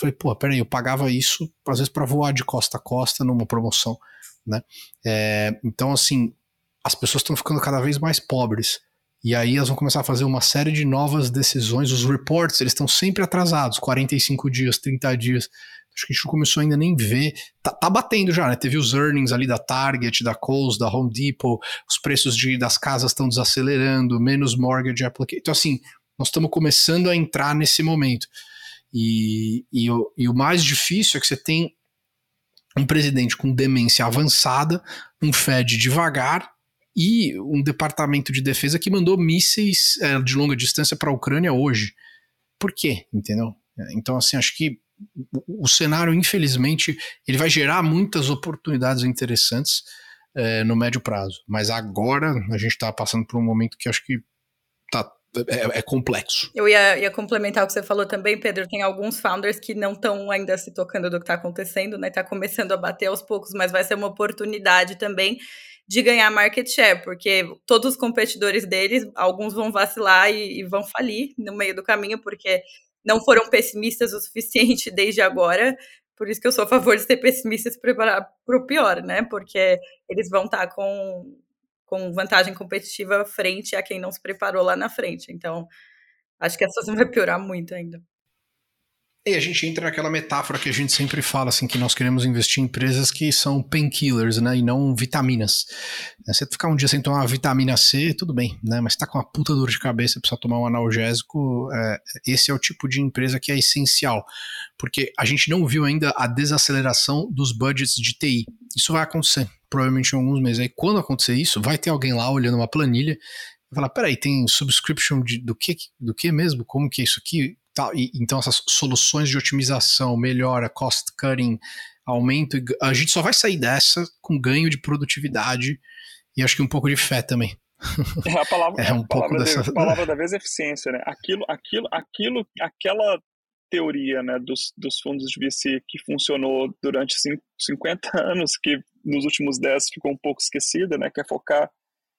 Falei, pô, peraí, eu pagava isso, às vezes, para voar de costa a costa numa promoção, né? É, então, assim, as pessoas estão ficando cada vez mais pobres. E aí elas vão começar a fazer uma série de novas decisões. Os reports, eles estão sempre atrasados, 45 dias, 30 dias. Acho que a gente não começou ainda nem ver. Tá, tá, batendo já, né? Teve os earnings ali da Target, da Kohl's, da Home Depot, os preços de, das casas estão desacelerando, menos mortgage application. Então, assim, nós estamos começando a entrar nesse momento. E, e, e o mais difícil é que você tem um presidente com demência avançada, um Fed devagar e um departamento de defesa que mandou mísseis é, de longa distância para a Ucrânia hoje. Por quê? Entendeu? Então, assim, acho que o, cenário, infelizmente, ele vai gerar muitas oportunidades interessantes é, no médio prazo. Mas agora a gente está passando por um momento que acho que está é, é, complexo. Eu ia, ia, complementar o que você falou também, Pedro. Tem alguns founders que não estão ainda se tocando do que está acontecendo, né? Está começando a bater aos poucos, mas vai ser uma oportunidade também de ganhar market share, porque todos os competidores deles, alguns vão vacilar e, e vão falir no meio do caminho, porque não foram pessimistas o suficiente <laughs> desde agora. Por isso que eu sou a favor de ser pessimista e se preparar para o pior, né? Porque eles vão estar tá com com vantagem competitiva frente a quem não se preparou lá na frente. Então, acho que a situação vai piorar muito ainda. E a gente entra naquela metáfora que a gente sempre fala, assim, que nós queremos investir em empresas que são painkillers, né, e não vitaminas. É, você ficar um dia sem tomar uma vitamina C, tudo bem, né, mas tá com uma puta dor de cabeça precisa tomar um analgésico, é, esse é o tipo de empresa que é essencial, porque a gente não viu ainda a desaceleração dos budgets de TI. Isso vai acontecer, provavelmente em alguns meses. Aí quando acontecer isso, vai ter alguém lá olhando uma planilha falar, peraí, tem subscription de, do que do que mesmo? Como que é isso aqui? Tal, e, então essas soluções de otimização, melhora, cost cutting, aumento, a gente só vai sair dessa com ganho de produtividade e acho que um pouco de fé também. <laughs> É a palavra, é um a palavra, dessa... a palavra da vez é eficiência, né? Aquilo, aquilo, aquilo, aquela teoria, né, dos, dos fundos de VC que funcionou durante 50 anos, que nos últimos 10 ficou um pouco esquecida, né, que é focar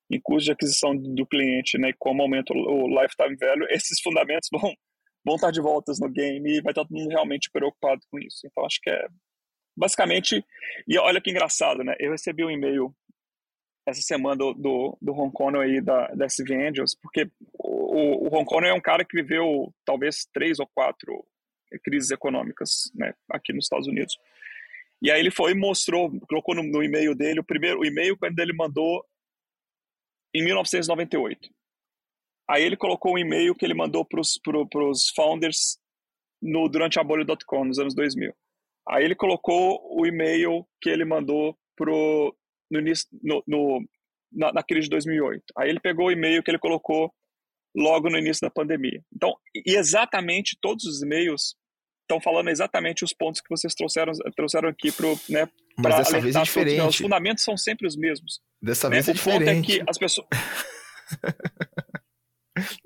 em custo de aquisição do cliente, né, e como aumenta o lifetime value, <laughs> esses fundamentos vão vão estar de voltas no game e vai estar todo mundo realmente preocupado com isso. Então acho que é basicamente. E olha que engraçado, né? Eu recebi um e-mail essa semana do, do, do Kong aí da, da SV Angels, porque o, o Hong Kong é um cara que viveu talvez três ou quatro crises econômicas né, aqui nos Estados Unidos. E aí ele foi e mostrou, colocou no, no e-mail dele o primeiro e-mail quando ele mandou em 1998. Aí ele colocou um e-mail que ele mandou para os pro, founders no, durante a bolha.com, nos anos 2000. Aí ele colocou o e-mail que ele mandou pro, no, início, no, no, na, na crise de 2008. Aí ele pegou o e-mail que ele colocou logo no início da pandemia. Então, e exatamente todos os e-mails estão falando exatamente os pontos que vocês trouxeram, trouxeram aqui para né, Mas dessa vez é diferente. Os fundamentos são sempre os mesmos. Dessa né? vez é o diferente. O ponto é que as pessoas... <laughs>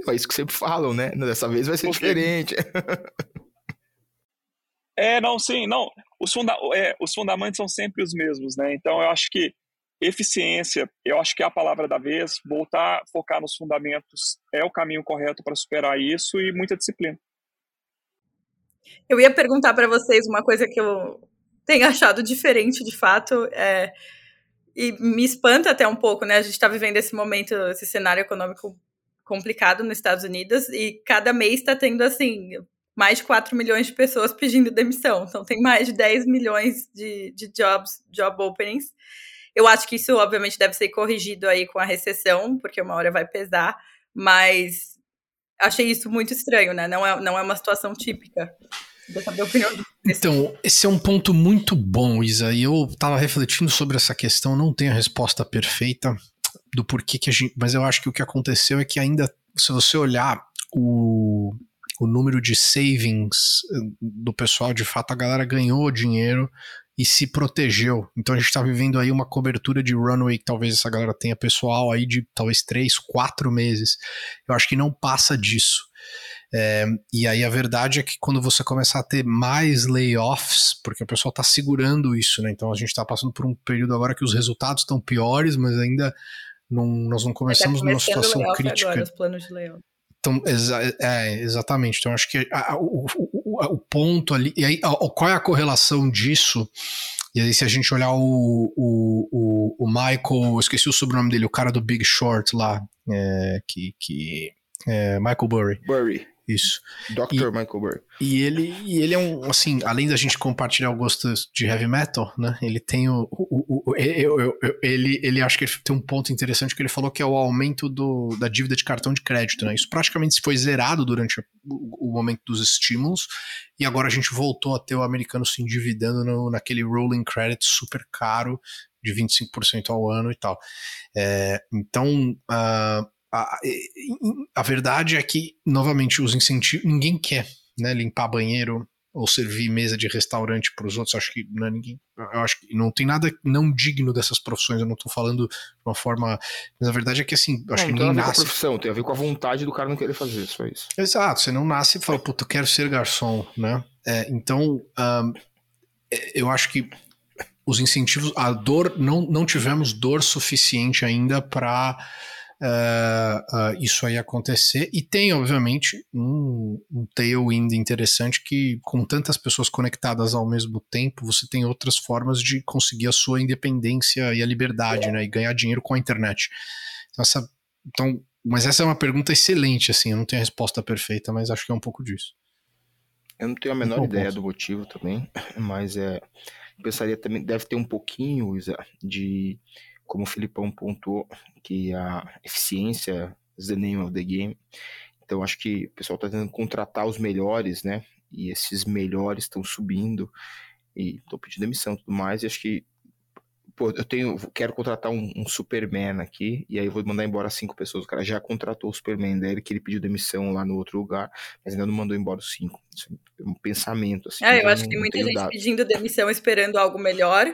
É isso que sempre falam, né? Dessa vez vai ser diferente. É, não, sim, não. Os, funda é, os fundamentos são sempre os mesmos, né? Então eu acho que eficiência, eu acho que é a palavra da vez. Voltar a focar nos fundamentos é o caminho correto para superar isso e muita disciplina. Eu ia perguntar para vocês uma coisa que eu tenho achado diferente de fato. É, e me espanta até um pouco, né? A gente está vivendo esse momento, esse cenário econômico complicado nos Estados Unidos e cada mês está tendo, assim, mais de 4 milhões de pessoas pedindo demissão. Então, tem mais de 10 milhões de, de jobs, job openings. Eu acho que isso, obviamente, deve ser corrigido aí com a recessão, porque uma hora vai pesar, mas achei isso muito estranho, né? Não é, não é uma situação típica. Então, esse é um ponto muito bom, Isa. E eu estava refletindo sobre essa questão, não tenho a resposta perfeita do porquê que a gente. Mas eu acho que o que aconteceu é que ainda, se você olhar o, o número de savings eh, do pessoal, de fato a galera ganhou dinheiro e se protegeu. Então a gente está vivendo aí uma cobertura de runway que talvez essa galera tenha pessoal aí de talvez três, quatro meses. Eu acho que não passa disso. É, e aí a verdade é que quando você começar a ter mais layoffs, porque o pessoal está segurando isso, né? Então a gente está passando por um período agora que os resultados estão piores, mas ainda não, nós não começamos numa situação crítica. Agora, os planos de layoff. Então, exa é, exatamente. Então, acho que a, a, o, o, o, ponto ali. E aí, a, qual é a correlação disso? E aí, se a gente olhar o, o, o, Michael, esqueci o sobrenome dele, o cara do Big Short lá, é, que. que é, Michael Burry. Burry. Isso. Dr. Michael Burry. E ele, e ele é um, assim, além da gente compartilhar o gosto de heavy metal, né? Ele tem o. o, o, o eu, eu, eu, ele, ele acho que ele tem um ponto interessante que ele falou que é o aumento do, da dívida de cartão de crédito, né? Isso praticamente foi zerado durante o, o momento dos estímulos, e agora a gente voltou a ter o americano se endividando no, naquele rolling credit super caro de 25% ao ano e tal. É, então. Uh, a, a verdade é que, novamente, os incentivos. Ninguém quer né, limpar banheiro ou servir mesa de restaurante para os outros. Acho que não é ninguém. Eu acho que não tem nada não digno dessas profissões. Eu não estou falando de uma forma. Mas a verdade é que assim, acho não, que ninguém nasce. Com a profissão, tem a ver com a vontade do cara não querer fazer, só isso. Exato, você não nasce e fala, puta, eu quero ser garçom, né? É, então, um, é, eu acho que os incentivos, a dor, não, não tivemos dor suficiente ainda para uh, uh, isso aí acontecer. E tem, obviamente, um, um tailwind interessante que, com tantas pessoas conectadas ao mesmo tempo, você tem outras formas de conseguir a sua independência e a liberdade, né? E ganhar dinheiro com a internet. Então, essa, então, mas essa é uma pergunta excelente, assim, eu não tenho a resposta perfeita, mas acho que é um pouco disso. Eu não tenho a menor ideia do motivo também, <laughs> mas é, pensaria também, deve ter um pouquinho, Isa, de, como o Filipão pontuou, que a eficiência is the name of the game. Então acho que o pessoal está tentando contratar os melhores, né? E esses melhores estão subindo e estão pedindo demissão e tudo mais. E acho que pô, eu tenho, quero contratar um, um, Superman aqui, e aí eu vou mandar embora cinco pessoas. O cara já contratou o Superman dele, que ele pediu demissão lá no outro lugar, mas ainda não mandou embora os cinco. Isso é um pensamento, assim. É, eu acho que tem muita gente dado. pedindo demissão esperando algo melhor.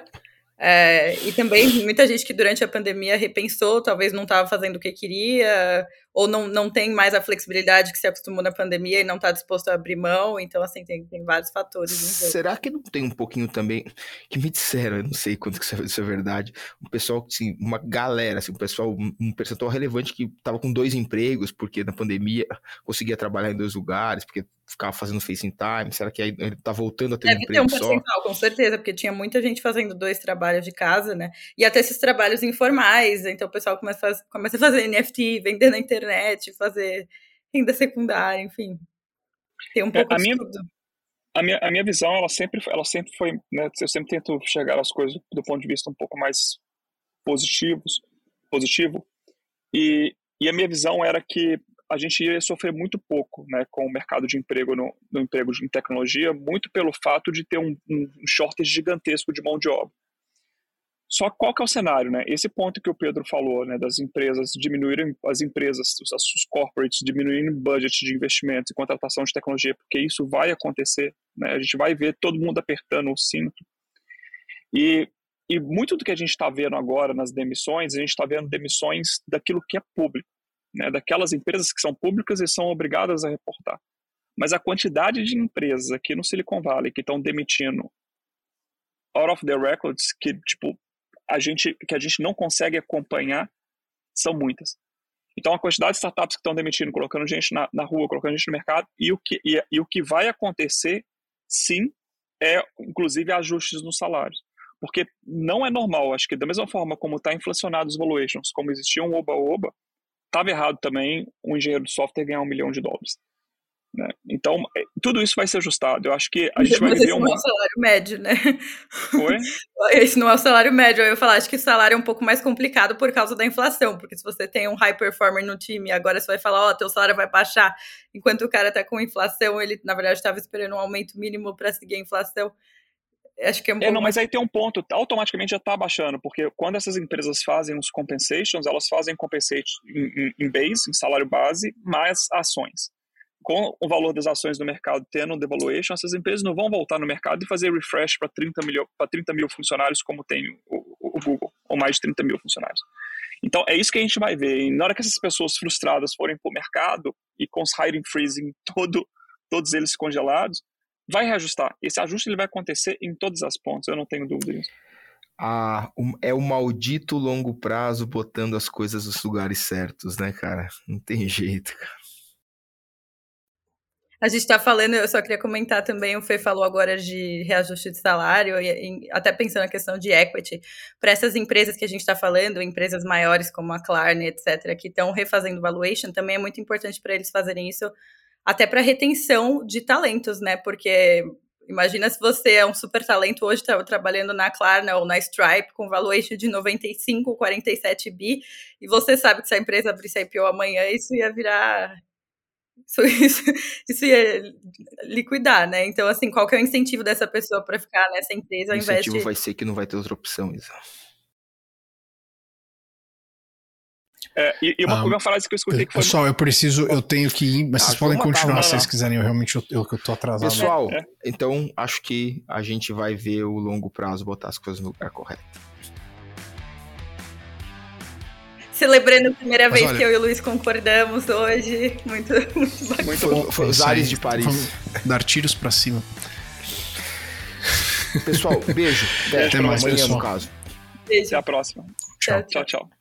É, e também muita gente que durante a pandemia repensou, talvez não estava fazendo o que queria, ou não, não tem mais a flexibilidade que se acostumou na pandemia e não está disposto a abrir mão. Então, assim, tem, tem vários fatores. Será que não tem um pouquinho também, que me disseram, eu não sei quanto que isso é, é verdade, um pessoal, assim, uma galera, assim, um pessoal, um percentual relevante que estava com dois empregos, porque na pandemia conseguia trabalhar em dois lugares, porque ficava fazendo face time? Será que ele tá voltando a ter Deve um emprego ter um percentual, só? com certeza, porque tinha muita gente fazendo dois trabalhos de casa, né? E até esses trabalhos informais, então o pessoal começa a, começa a fazer NFT, vender na internet, fazer renda secundária, enfim. Tem um é, pouco é, a minha, tudo. A minha, a minha visão, ela sempre, ela sempre foi, né, eu sempre tento chegar às coisas do ponto de vista um pouco mais positivos, positivo, e, e a minha visão era que a gente ia sofrer muito pouco né, com o mercado de emprego no, no emprego em tecnologia, muito pelo fato de ter um, um shortage gigantesco de mão de obra. Só qual que é o cenário, né? Esse ponto que o Pedro falou, né, das empresas diminuírem, as empresas, os, os corporates diminuírem budget de investimentos e contratação de tecnologia, porque isso vai acontecer, né? A gente vai ver todo mundo apertando o cinto. E, e muito do que a gente está vendo agora nas demissões, a gente está vendo demissões daquilo que é público né, daquelas empresas que são públicas e são obrigadas a reportar. Mas a quantidade de empresas aqui no Silicon Valley que estão demitindo out of the records que tipo a gente que a gente não consegue acompanhar são muitas. Então a quantidade de startups que estão demitindo, colocando gente na, na rua, colocando gente no mercado e o que e, e o que vai acontecer, sim, é inclusive ajustes nos salários porque não é normal. Acho que da mesma forma como está inflacionado os valuations, como existia um oba-oba, estava errado também um engenheiro de software ganhar um milhão de dólares. Né? Então, é, tudo isso vai ser ajustado. Eu acho que a gente vai Mas viver esse um. não é o salário médio, né? Oi? <laughs> Esse não é o salário médio. Eu ia falar, acho que o salário é um pouco mais complicado por causa da inflação, porque se você tem um high performer no time, agora você vai falar, ó, oh, teu salário vai baixar, enquanto o cara tá com inflação, ele, na verdade, estava esperando um aumento mínimo para seguir a inflação. Acho que é um é, não, mas aí tem um ponto, automaticamente já está baixando, porque quando essas empresas fazem os compensations, elas fazem compensate em, em, base, em salário base, mais ações. Com o valor das ações no mercado tendo um devaluation, essas empresas não vão voltar no mercado e fazer refresh para 30 mil, 30 mil funcionários, como tem o, o, Google, ou mais de 30 mil funcionários. Então, é isso que a gente vai ver. E na hora que essas pessoas frustradas forem para o mercado e com os hiring freezing <laughs> todo, todos eles congelados, vai reajustar. Esse ajuste ele vai acontecer em todas as pontas, eu não tenho dúvida disso. Ah, é o maldito longo prazo botando as coisas nos lugares certos, né, cara? Não tem jeito, cara. A gente está falando, eu só queria comentar também, o Fê falou agora de reajuste de salário, e, até pensando na questão de equity, para essas empresas que a gente está falando, empresas maiores como a Klarna, etc., que estão refazendo valuation, também é muito importante para eles fazerem isso até para retenção de talentos, né? Porque imagina se você é um super talento hoje, está trabalhando na Klarna ou na Stripe com valuation de 95, 47 bi, e você sabe que se a empresa abrisse IPO amanhã, isso ia virar. Isso, <laughs> isso, isso ia liquidar, né? Então, assim, qual que é o incentivo dessa pessoa para ficar nessa empresa ao invés de. O incentivo vai ser que não vai ter outra opção, Isa. É, e, e uma, ah, uma, frase que eu escutei que foi. Pessoal, eu preciso, eu tenho que ir, mas ah, vocês podem continuar se vocês quiserem. Eu realmente eu, eu, eu tô atrasado. Pessoal, é. então acho que a gente vai ver o longo prazo botar as coisas no lugar correto. Celebrando a primeira mas vez olha, que eu e o Luiz concordamos hoje. Muito, muito bacana. Muito bom. Foi os ares de Paris. Dar tiros pra cima. Pessoal, beijo. Até, Até mais, amanhã, pessoal. no caso. Beijo. Até a próxima. tchau, tchau. tchau. tchau.